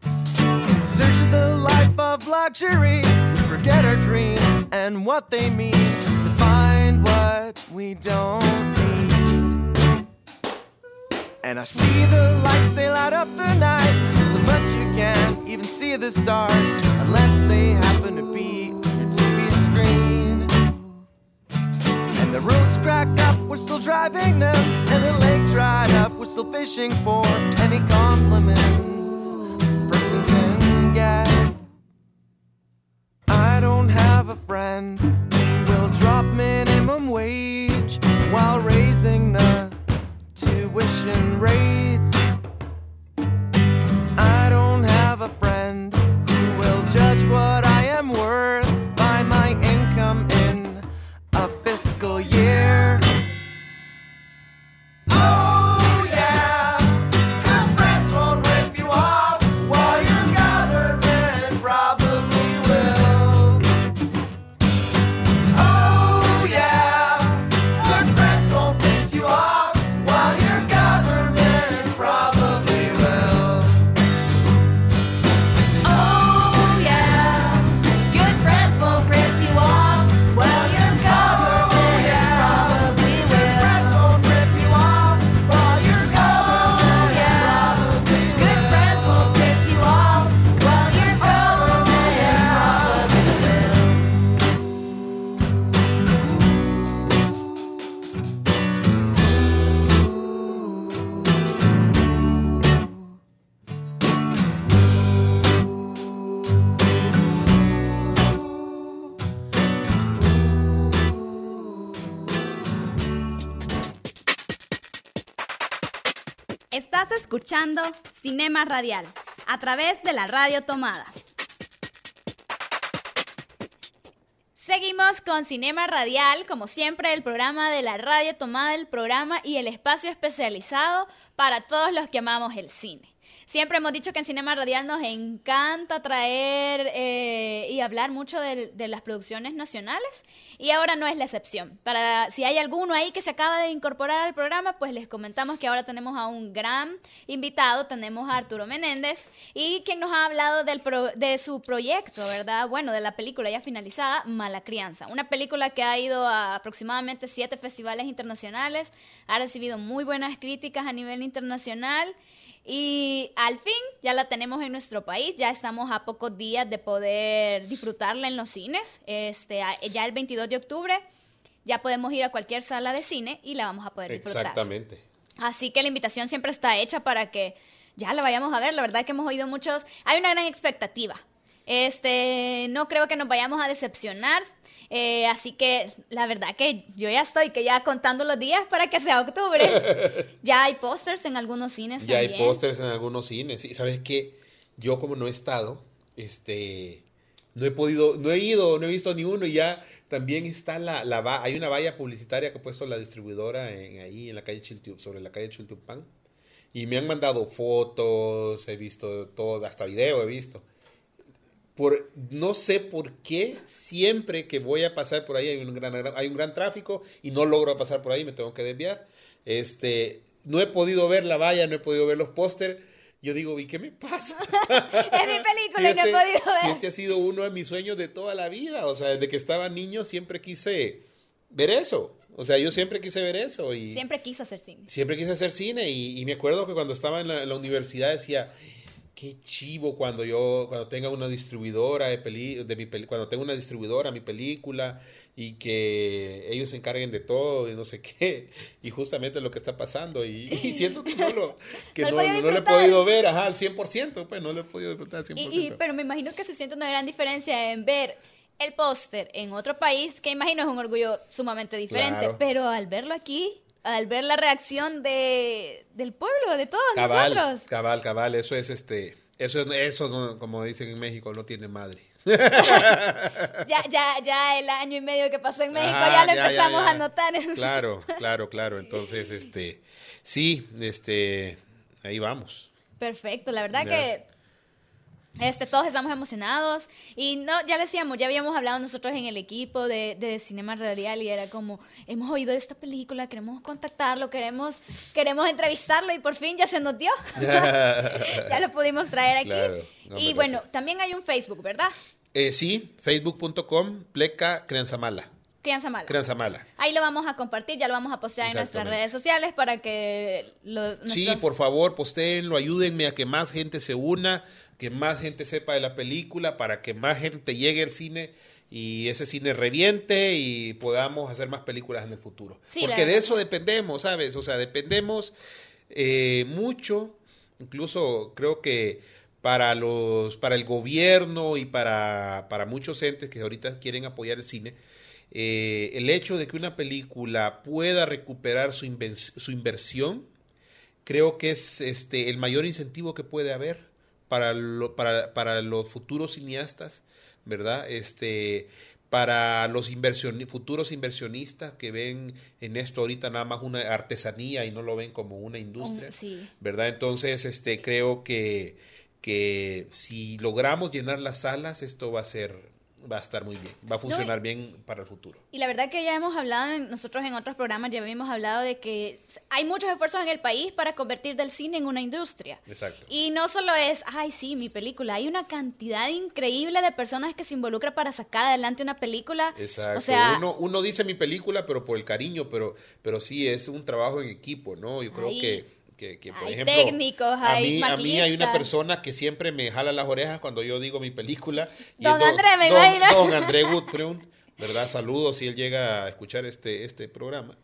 In search of the life of luxury, we forget our dreams and what they mean to find what we don't need. And I see the lights, they light up the night so much you can't even see the stars unless they happen to be And the roads crack up, we're still driving them. And the lake dried up, we're still fishing for any compliments person can get. I don't have a friend who will drop minimum wage while raising the tuition rates. I don't have a friend who will judge what fiscal year. Cinema Radial a través de la radio tomada. Seguimos con Cinema Radial, como siempre, el programa de la radio tomada, el programa y el espacio especializado para todos los que amamos el cine. Siempre hemos dicho que en Cinema Radial nos encanta traer eh, y hablar mucho de, de las producciones nacionales y ahora no es la excepción. Para si hay alguno ahí que se acaba de incorporar al programa, pues les comentamos que ahora tenemos a un gran invitado, tenemos a Arturo Menéndez y quien nos ha hablado del pro- de su proyecto, ¿verdad? Bueno, de la película ya finalizada, Mala Crianza, una película que ha ido a aproximadamente siete festivales internacionales, ha recibido muy buenas críticas a nivel internacional. Y al fin ya la tenemos en nuestro país, ya estamos a pocos días de poder disfrutarla en los cines. Este, ya el 22 de octubre ya podemos ir a cualquier sala de cine y la vamos a poder disfrutar. Exactamente. Así que la invitación siempre está hecha para que ya la vayamos a ver. La verdad que hemos oído muchos, hay una gran expectativa. Este, no creo que nos vayamos a decepcionar. Eh, así que la verdad que yo ya estoy que ya contando los días para que sea octubre. <laughs> ya hay pósters en algunos cines. Ya hay pósters en algunos cines. Y sabes que yo como no he estado, este, no he podido, no he ido, no he visto ni uno. Y ya también está la, la hay una valla publicitaria que ha puesto la distribuidora en, ahí en la calle Chiltepán, sobre la calle Chiltepán. Y me han mandado fotos, he visto todo, hasta video he visto. Por, no sé por qué siempre que voy a pasar por ahí hay un gran, hay un gran tráfico y no logro pasar por ahí, me tengo que desviar. Este, no he podido ver la valla, no he podido ver los póster. Yo digo, ¿y qué me pasa? <laughs> Es mi película y no he este- podido ver. si este ha sido uno de mis sueños de toda la vida. O sea, desde que estaba niño siempre quise ver eso. O sea, yo siempre quise ver eso. Y Siempre quiso hacer cine. siempre quise hacer cine. Y, y me acuerdo que cuando estaba en la, en la universidad decía, qué chivo cuando yo, cuando tenga una distribuidora de, peli, de mi peli- cuando tenga una distribuidora mi película y que ellos se encarguen de todo y no sé qué. Y justamente lo que está pasando. Y, y <laughs> siento que no lo, que No no, lo he podido no he podido ver, ajá, al 100%, pues no lo he podido disfrutar al 100%. Y, y- pero me imagino que se siente una gran diferencia en ver el póster en otro país, que imagino es un orgullo sumamente diferente, Claro. pero al verlo aquí, al ver la reacción de, del pueblo, de todos cabal, nosotros. cabal, cabal, eso es este, eso es, eso no- como dicen en México, no tiene madre. <laughs> Ya, ya, ya el año y medio que pasó en México, Ajá, ya lo ya, empezamos ya. a notar. <laughs> Claro, claro, claro. Entonces, este, sí, este, ahí vamos. Perfecto, la verdad que este, todos estamos emocionados y no, ya le decíamos, ya habíamos hablado nosotros en el equipo de, de Cinema Radial y era como, hemos oído de esta película, queremos contactarlo, queremos, queremos entrevistarlo y por fin ya se nos dio. <laughs> ya lo pudimos traer aquí. Claro, no, y bueno, gracias. también hay un Facebook, ¿verdad? Eh, sí, facebook.com, pleca crianzamala. Crianza Mala. Crianzamala. Ahí lo vamos a compartir, ya lo vamos a postear en nuestras redes sociales para que los, Sí, por favor, postéenlo, ayúdenme a que más gente se una, que más gente sepa de la película, para que más gente llegue al cine y ese cine reviente y podamos hacer más películas en el futuro. Sí, Porque de eso dependemos, ¿sabes? O sea, dependemos eh, mucho, incluso creo que para los, para el gobierno y para, para muchos entes que ahorita quieren apoyar el cine, eh, el hecho de que una película pueda recuperar su, su inversión, creo que es este el mayor incentivo que puede haber para, lo- para, para los futuros cineastas, ¿verdad? Este, para los inversioni- futuros inversionistas que ven en esto ahorita nada más una artesanía y no lo ven como una industria. Sí. ¿verdad? Entonces, este, creo que, que si logramos llenar las salas, esto va a ser, va a estar muy bien, va a funcionar bien para el futuro. Y la verdad que ya hemos hablado, en- nosotros en otros programas ya habíamos hablado de que hay muchos esfuerzos en el país para convertir del cine en una industria. Exacto. Y no solo es, ay, sí, mi película, hay una cantidad increíble de personas que se involucran para sacar adelante una película. Exacto. O sea, uno, uno dice mi película, pero por el cariño, pero, pero sí es un trabajo en equipo, ¿no? Yo creo que, que, que, por hay ejemplo, técnicos, a mí, a mí hay una persona que siempre me jala las orejas cuando yo digo mi película. y Don André, me don, imagino. Don André Gutfreund, ¿verdad? Saludos si él llega a escuchar este, este programa.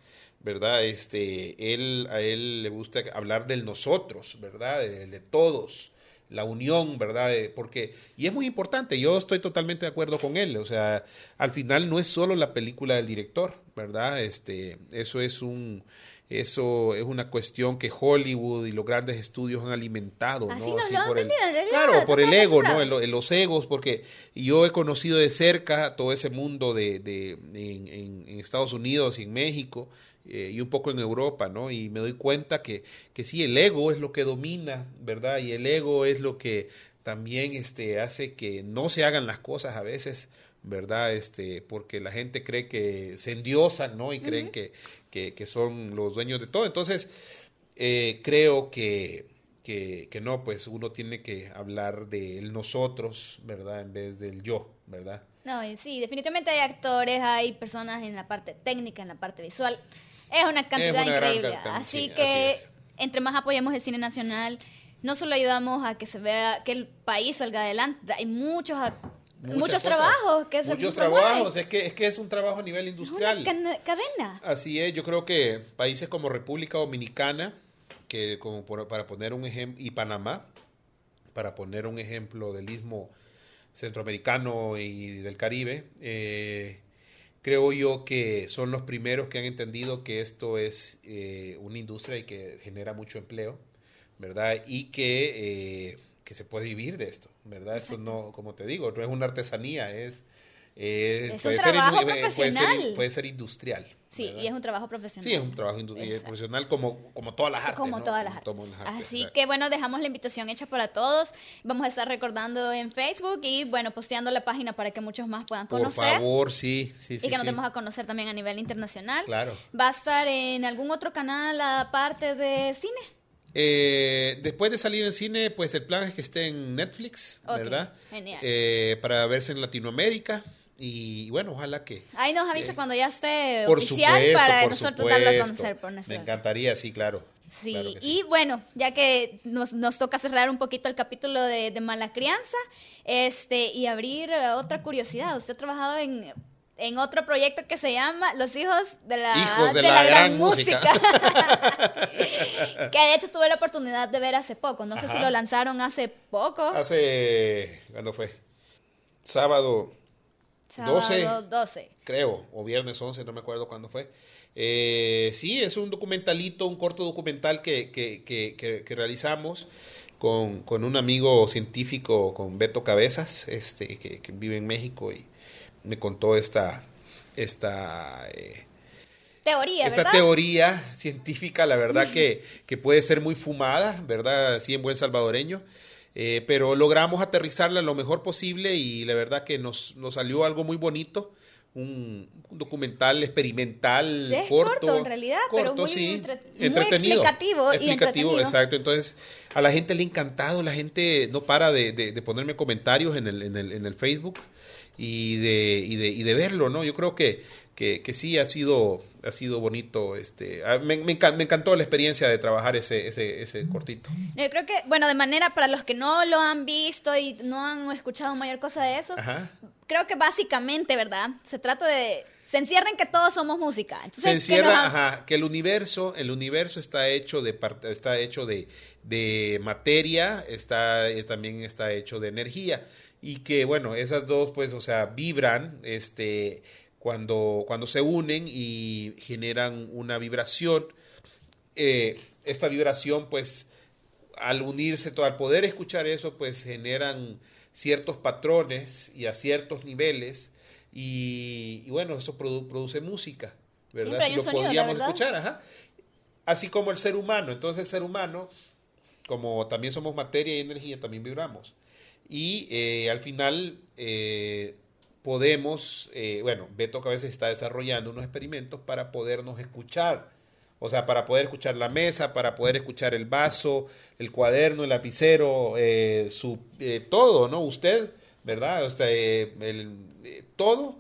¿Verdad? Este, él, a él le gusta hablar del nosotros, ¿verdad? De, de todos, la unión, ¿verdad? De- porque, y es muy importante, yo estoy totalmente de acuerdo con él, o sea, al final no es solo la película del director, ¿verdad? Este, eso es un, eso es una cuestión que Hollywood y los grandes estudios han alimentado, Así ¿no? nos lo han por el, vendido, en realidad, claro, por el ego, ¿no? El- en los egos, porque yo he conocido de cerca todo ese mundo de, de en, en- en Estados Unidos y en México eh, y un poco en Europa, ¿no? Y me doy cuenta que, que sí, el ego es lo que domina, ¿verdad? Y el ego es lo que también este, hace que no se hagan las cosas a veces, ¿verdad? Este, porque la gente cree que se endiosan, ¿no? Y creen que, que, que son los dueños de todo. Entonces, eh, creo que, que, que no, pues uno tiene que hablar del nosotros, ¿verdad? En vez del yo, ¿verdad? No, y sí, definitivamente hay actores, hay personas en la parte técnica, en la parte visual. Es una cantidad una increíble. cantidad, así sí, que así entre más apoyemos el cine nacional, no solo ayudamos a que se vea que el país salga adelante, hay muchos Muchas muchos cosas. trabajos que se Muchos trabajos, es que, es que es un trabajo a nivel Es una industrial. cadena. Así es, yo creo que países como República Dominicana, que como por- para poner un ejemplo, y Panamá, para poner un ejemplo del istmo centroamericano y del Caribe, eh, creo yo que son los primeros que han entendido que esto es eh, una industria y que genera mucho empleo, ¿verdad? Y que, eh, que se puede vivir de esto, ¿verdad? Esto no, como te digo, no es una artesanía, es... eh, Es un trabajo puede ser, profesional. puede ser industrial. Sí, ¿verdad? y es un trabajo profesional. Sí, es un trabajo y Exacto. profesional como, como todas las artes. Como ¿no? todas las artes. Como las artes, Así que bueno, dejamos la invitación hecha para todos. Vamos a estar recordando en Facebook y bueno, posteando la página para que muchos más puedan Por conocer. favor, sí, sí, sí. y que nos sí. demos a conocer también a nivel internacional. Claro. ¿Va a estar en algún otro canal aparte de cine? Eh, después de salir en cine, pues el plan es que esté en Netflix, ¿verdad? genial. Eh, para verse en Latinoamérica. Y bueno, ojalá que. Ahí nos avisa Eh, cuando ya esté Por oficial supuesto, para por nosotros darlo a conocer por nuestra Me encantaría, sí, claro. Sí, Claro y bueno, ya que nos, nos toca cerrar un poquito el capítulo de, de mala crianza, este, y abrir eh, otra curiosidad. Usted ha trabajado en, en otro proyecto que se llama Los Hijos de la, Hijos de la Gran Música. <laughs> que de hecho tuve la oportunidad de ver hace poco. No sé si lo lanzaron hace poco. Hace. ¿Cuándo fue? Sábado, Sábado 12. 12. creo, o viernes 11, no me acuerdo cuándo fue. Eh, sí, es un documentalito, un corto documental que, que, que, realizamos con, con un amigo científico, con Beto Cabezas, este, que, que vive en México y me contó esta, esta, eh, Teoría, esta ¿verdad? teoría científica, la verdad <laughs> que, que puede ser muy fumada, ¿verdad? Así en buen salvadoreño. Eh, pero logramos aterrizarla lo mejor posible y la verdad que nos, nos salió algo muy bonito. Un, un documental experimental Es corto. corto, en realidad, pero muy entre- muy explicativo y entretenido. exacto. Entonces, a la gente le ha encantado, la gente no para de, de- de ponerme comentarios en el, en el, en el Facebook y de, y de, y de verlo, ¿no? Yo creo que, que, que sí ha sido, ha sido bonito. Este, me, me encan- me encantó la experiencia de trabajar ese, ese, ese cortito. Yo creo que, bueno, de manera para los que no lo han visto y no han escuchado mayor cosa de eso, Ajá. creo que básicamente, ¿verdad? Se trata de... Se encierra en que todos somos música. Entonces, se que encierra, nos ha- ajá, que el universo, el universo está hecho de está hecho de, de materia, está eh, también está hecho de energía y que bueno, esas dos pues, o sea, vibran este cuando cuando se unen y generan una vibración. Eh, esta vibración pues al unirse todo, al poder escuchar eso, pues generan ciertos patrones y a ciertos niveles y, y bueno, eso produ- produce música, ¿verdad? Si lo sonido, podíamos escuchar, ajá. Así como el ser humano, entonces el ser humano, como también somos materia y energía, también vibramos. Y eh, al final eh, podemos, eh, bueno, Beto que a veces está desarrollando unos experimentos para podernos escuchar. O sea, para poder escuchar la mesa, para poder escuchar el vaso, el cuaderno, el lapicero, eh, su, eh, todo, ¿no? Usted, ¿verdad? O sea, el- todo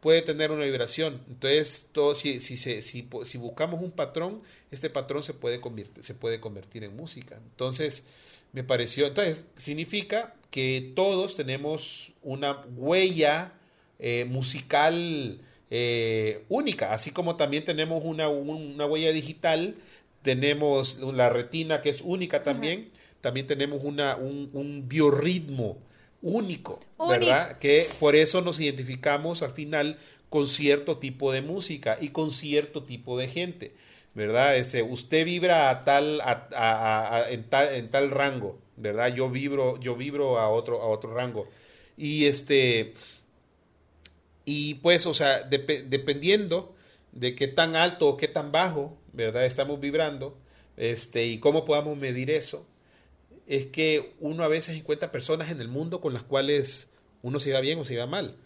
puede tener una vibración. Entonces, todo, si, si, si, si buscamos un patrón, este patrón se puede, se puede convertir en música. Entonces, me pareció, entonces, significa que todos tenemos una huella eh, musical eh, única, así como también tenemos una, un- una huella digital, tenemos la retina que es única también, también tenemos una, un, un biorritmo único, ¿verdad? Que por eso nos identificamos al final con cierto tipo de música y con cierto tipo de gente, ¿verdad? Este, usted vibra a tal, a- a- a- en, tal, en tal rango, ¿verdad? Yo vibro, yo vibro a otro, a otro rango. Y este, y pues, o sea, depe- dependiendo de qué tan alto o qué tan bajo, ¿verdad? Estamos vibrando, este, y cómo podamos medir eso, es que uno a veces encuentra personas en el mundo con las cuales uno se va bien o se va mal.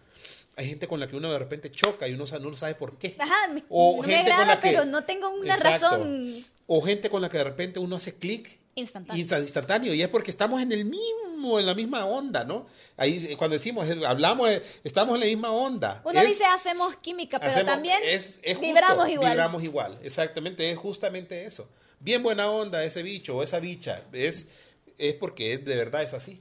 Hay gente con la que uno de repente choca y uno no sabe por qué. Ajá, me, O no me gente con la que- pero no tengo una Exacto. razón O gente con la que de repente uno hace clic instantánea. insta- instantáneo y es porque estamos en el mismo, en la misma onda, ¿no? Ahí eh, cuando decimos, eh, hablamos, eh, estamos en la misma onda. Uno Es- dice hacemos química, pero hacemos- también es- es justo, vibramos igual. Vibramos igual, exactamente, es justamente eso. Bien buena onda ese bicho o esa bicha, es, es porque es de verdad es así.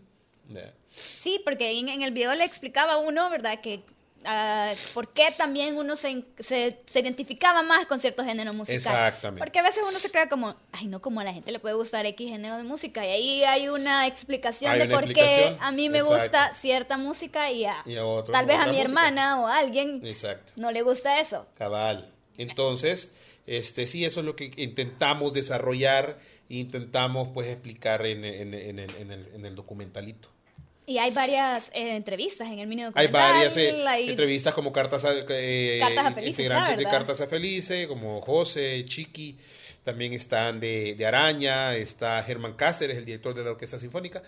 Sí, porque en, en el video le explicaba uno, ¿verdad? Que ah, por qué también uno se, se, se identificaba más con cierto género musical. Exactamente. Porque a veces uno se crea como, ay, no, como a la gente le puede gustar X género de música. Y ahí hay una explicación Hay de una por explicación, qué a mí me exacto. gusta cierta música y a, Y a otro tal vez a mi música. hermana o a alguien Exacto. no le gusta eso. Cabal. Entonces, este sí, eso es lo que intentamos desarrollar, intentamos pues explicar en, en- en el, en el- en el documentalito. Y hay varias eh, entrevistas en el mini Hay documental. varias eh, hay- entrevistas como Cartas a, eh, Cartas a Felices, integrantes de. Cartas a Felice, como José, Chiqui, también están de, de Araña, está Germán Cáceres, el director de la Orquesta Sinfónica,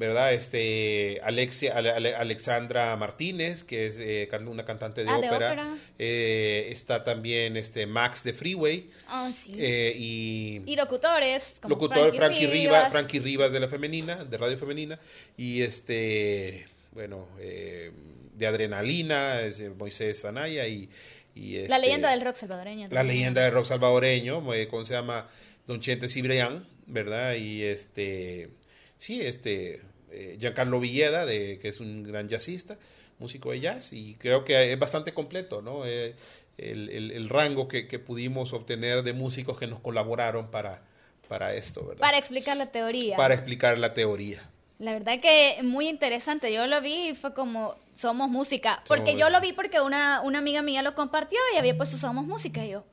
¿verdad? Este, Alexia, Ale- Ale- Alexandra Martínez, que es eh, una cantante de Ah, de ópera. Eh, está también este, Max de Freeway, Ah, sí. eh, y y locutores. Como locutor Frankie, Rivas, Rivas. Frankie Rivas de la femenina, de Radio Femenina, y este, bueno, eh, de Adrenalina, es, eh, Moisés Anaya y, y La este, leyenda del rock salvadoreño. la leyenda del rock salvadoreño, ¿cómo se llama? Don Chente Cibrián, ¿verdad? Y este, sí, este, eh, Giancarlo Villeda, de, que es un gran jazzista, músico de jazz, y creo que es bastante completo, ¿no? Eh, el, el- el rango que, que pudimos obtener de músicos que nos colaboraron para, para esto, ¿verdad? Para explicar la teoría. Para explicar la teoría. La verdad que muy interesante. Yo lo vi y fue como Somos Música. Porque Somos- yo lo vi porque una, una amiga mía lo compartió y había puesto Somos Música. Y yo,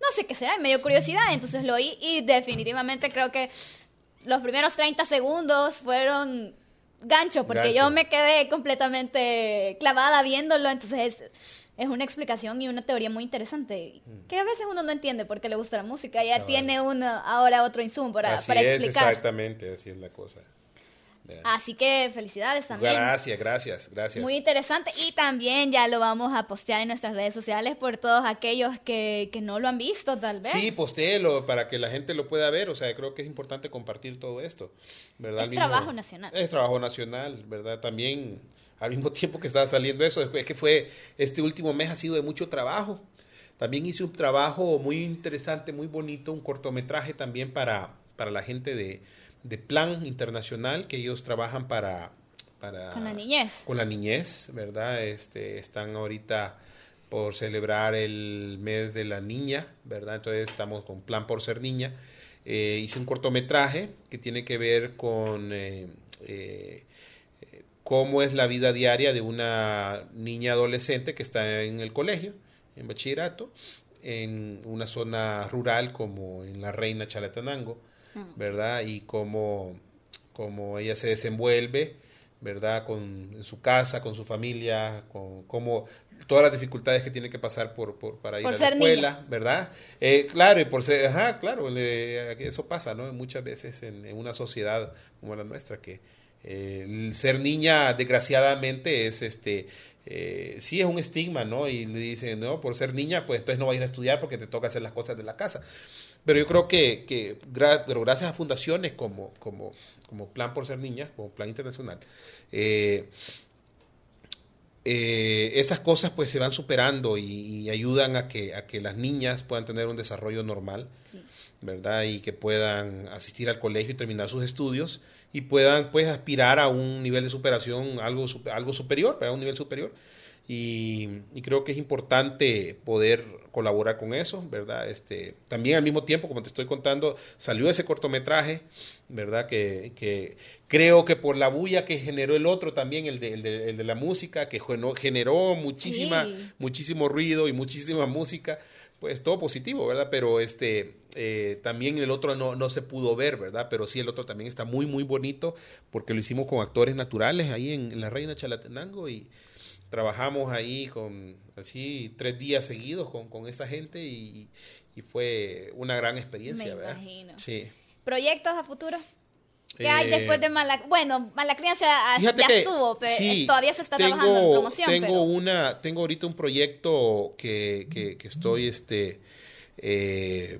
no sé qué será, me dio curiosidad. Entonces lo oí y definitivamente creo que los primeros 30 segundos fueron gancho. Porque Gancho. yo me quedé completamente clavada viéndolo. Entonces es, es una explicación y una teoría muy interesante. Que a veces uno no entiende por qué le gusta la música. Ya tiene uno ahora otro insumo para, así para es, explicar. exactamente, así es la cosa. Así que felicidades también. Gracias, gracias, gracias. Muy interesante y también ya lo vamos a postear en nuestras redes sociales por todos aquellos que, que no lo han visto tal vez. Sí, postéelo para que la gente lo pueda ver. O sea, creo que es importante compartir todo esto. ¿verdad? Es mismo- trabajo nacional. Es trabajo nacional, ¿verdad? También, al mismo <laughs> tiempo que estaba saliendo eso, es que fue, este último mes ha sido de mucho trabajo. También hice un trabajo muy interesante, muy bonito, un cortometraje también para, para la gente de, de Plan Internacional, que ellos trabajan para... para Con la niñez. con la niñez, ¿verdad? Este, están ahorita por celebrar el mes de la niña, ¿verdad? Entonces estamos con Plan por Ser Niña. Eh, hice un cortometraje que tiene que ver con eh, eh, cómo es la vida diaria de una niña adolescente que está en el colegio, en bachillerato, en una zona rural como en la Reina Chalatenango, ¿verdad? Y cómo, cómo ella se desenvuelve, ¿verdad? Con, en su casa, con su familia, con cómo todas las dificultades que tiene que pasar por, por- para ir Por a la escuela, niña. ¿verdad? Eh, claro, y por ser, ajá, claro, le- eso pasa, ¿no? Muchas veces en, en una sociedad como la nuestra, que eh, el ser niña, desgraciadamente, es este, eh, sí es un estigma, ¿no? Y le dicen, no, por ser niña, pues entonces no vas a ir a estudiar porque te toca hacer las cosas de la casa. Pero yo creo que, que gra- pero gracias a fundaciones como, como, como Plan por Ser Niña, como Plan Internacional, eh, eh, esas cosas pues se van superando y, y ayudan a que, a que las niñas puedan tener un desarrollo normal, Sí. ¿verdad? Y que puedan asistir al colegio y terminar sus estudios y puedan pues aspirar a un nivel de superación algo, algo superior, a un nivel superior. Y, y creo que es importante poder colaborar con eso, ¿verdad? Este, también al mismo tiempo, como te estoy contando, salió ese cortometraje, ¿verdad? Que, que creo que por la bulla que generó el otro también, el de, el de, el de la música, que generó, muchísima, Sí. muchísimo ruido y muchísima música, pues todo positivo, ¿verdad? Pero este eh, también el otro no, no se pudo ver, ¿verdad? Pero sí el otro también está muy, muy bonito porque lo hicimos con actores naturales ahí en, en la Reina Chalatenango y trabajamos ahí con así tres días seguidos con, con esa gente y, y fue una gran experiencia, Me ¿verdad? imagino. Sí. ¿Proyectos a futuro? ¿Qué hay Eh, después de Mala... Bueno, Mala Crianza Fíjate ya que estuvo, pero sí, todavía se está tengo, trabajando en promoción. Tengo pero- una, tengo ahorita un proyecto que, que, que estoy, este, eh,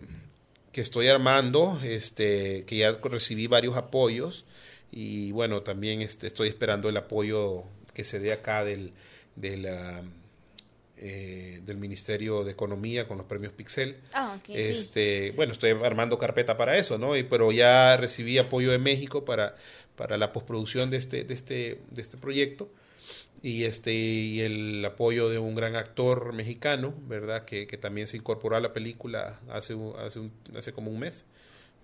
que estoy armando, este, que ya recibí varios apoyos y bueno, también este, estoy esperando el apoyo que se dé acá del, del, ah, eh, del Ministerio de Economía con los premios Pixel. Ah, ok, sí. Este, bueno, estoy armando carpeta para eso, ¿no? Y, pero ya recibí apoyo de México para, para la postproducción de este, de este, de este proyecto y este y el apoyo de un gran actor mexicano, ¿verdad? Que, que también se incorporó a la película hace hace, un- hace como un mes,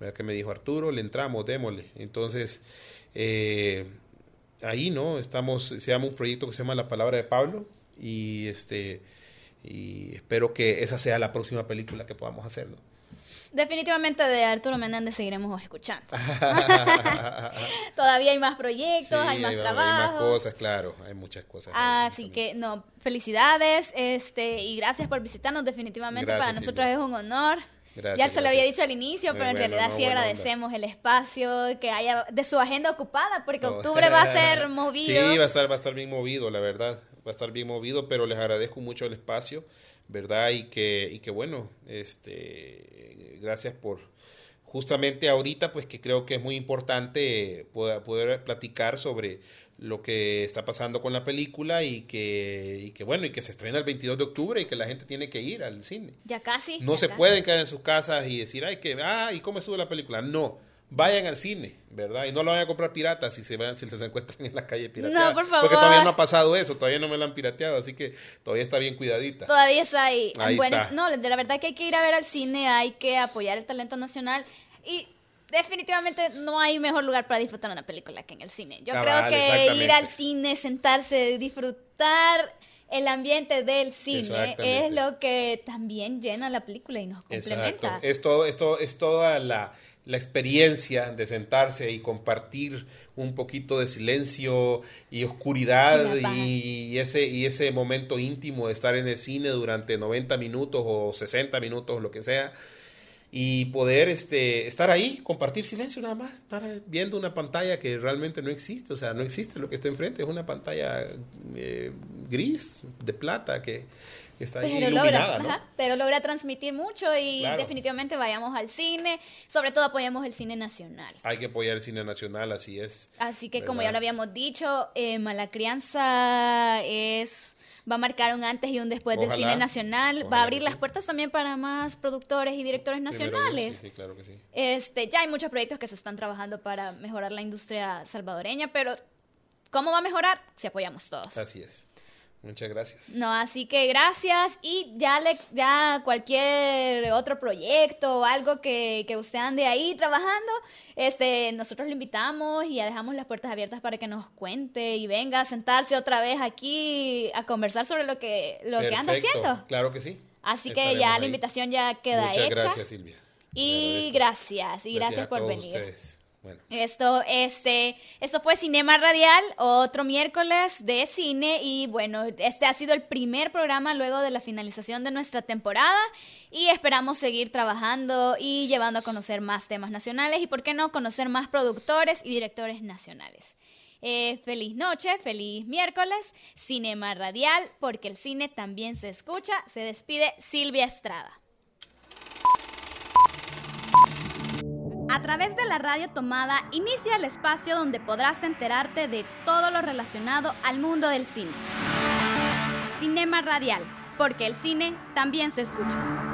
¿verdad? Que me dijo Arturo, le entramos, démosle. Entonces eh, ahí, ¿no? Estamos, se llama un proyecto que se llama La Palabra de Pablo y este y espero que esa sea la próxima película que podamos hacer, ¿no? Definitivamente de Arturo Menéndez seguiremos escuchando. <laughs> Todavía hay más proyectos, Sí, hay más hay, hay más cosas, claro, hay muchas cosas. Así que no, felicidades, este, y gracias por visitarnos. Definitivamente Gracias, para nosotros Silvia. es un honor. Gracias, ya se lo había dicho al inicio, Muy pero en bueno, realidad no, sí onda. agradecemos el espacio que haya de su agenda ocupada, porque No. octubre va a ser <laughs> movido. Sí, va a estar, va a estar bien movido, la verdad. Va a estar bien movido, pero les agradezco mucho el espacio, ¿verdad? Y que, y que bueno, este, gracias por justamente ahorita, pues que creo que es muy importante poder, poder platicar sobre lo que está pasando con la película y que, y que bueno, y que se estrena el 22 de octubre y que la gente tiene que ir al cine. Ya casi. No ya se casi. pueden quedar en sus casas y decir, ay, que, ah, ¿y cómo sube la película? No, vayan al cine, ¿verdad? Y no lo vayan a comprar piratas si se, van, si se encuentran en la calle pirateada. No, por favor. Porque todavía no ha pasado eso, todavía no me la han pirateado, así que todavía está bien cuidadita. Todavía está ahí. Ahí bueno, está. no, de la verdad que hay que ir a ver al cine, hay que apoyar el talento nacional y definitivamente no hay mejor lugar para disfrutar una película que en el cine. Yo Cabal, creo que ir al cine, sentarse, disfrutar el ambiente del cine es lo que también llena la película y nos Exacto. complementa. Es, todo, es, todo- es toda la, la experiencia de sentarse y compartir un poquito de silencio y oscuridad Y y ese, y ese momento íntimo de estar en el cine durante 90 minutos o 60 minutos, lo que sea. Y poder este, estar ahí, compartir silencio nada más, estar viendo una pantalla que realmente no existe, o sea, no existe lo que está enfrente, es una pantalla eh, gris, de plata, que está ahí Pero iluminada, logra, ¿no? ajá, pero logra transmitir mucho y Claro. definitivamente vayamos al cine, sobre todo apoyemos el cine nacional. Hay que apoyar el cine nacional, así es. Así que como ¿Verdad? ya lo habíamos dicho, eh, Mala Crianza es va a marcar un antes y un después del cine nacional, va a abrir las sí. puertas también para más productores y directores Dios, nacionales. Sí, sí, claro que sí. Este, ya hay muchos proyectos que se están trabajando para mejorar la industria salvadoreña, pero ¿cómo va a mejorar? Si apoyamos todos. Así es. Muchas gracias. No, así que gracias y ya le, ya cualquier otro proyecto o algo que, que usted ande ahí trabajando, este, nosotros lo invitamos y ya dejamos las puertas abiertas para que nos cuente y venga a sentarse otra vez aquí a conversar sobre lo que, lo que anda haciendo. Claro que sí. Así que ya ahí. la invitación ya queda Muchas hecha. gracias, Silvia. Y gracias, y gracias, por venir. ustedes. Esto, este, esto fue Cinema Radial, otro miércoles de cine y bueno, este ha sido el primer programa luego de la finalización de nuestra temporada y esperamos seguir trabajando y llevando a conocer más temas nacionales y por qué no conocer más productores y directores nacionales. Eh, feliz noche, feliz miércoles, Cinema Radial, porque el cine también se escucha. Se despide Silvia Estrada. A través de la radio tomada inicia el espacio donde podrás enterarte de todo lo relacionado al mundo del cine. Cinema Radial, porque el cine también se escucha.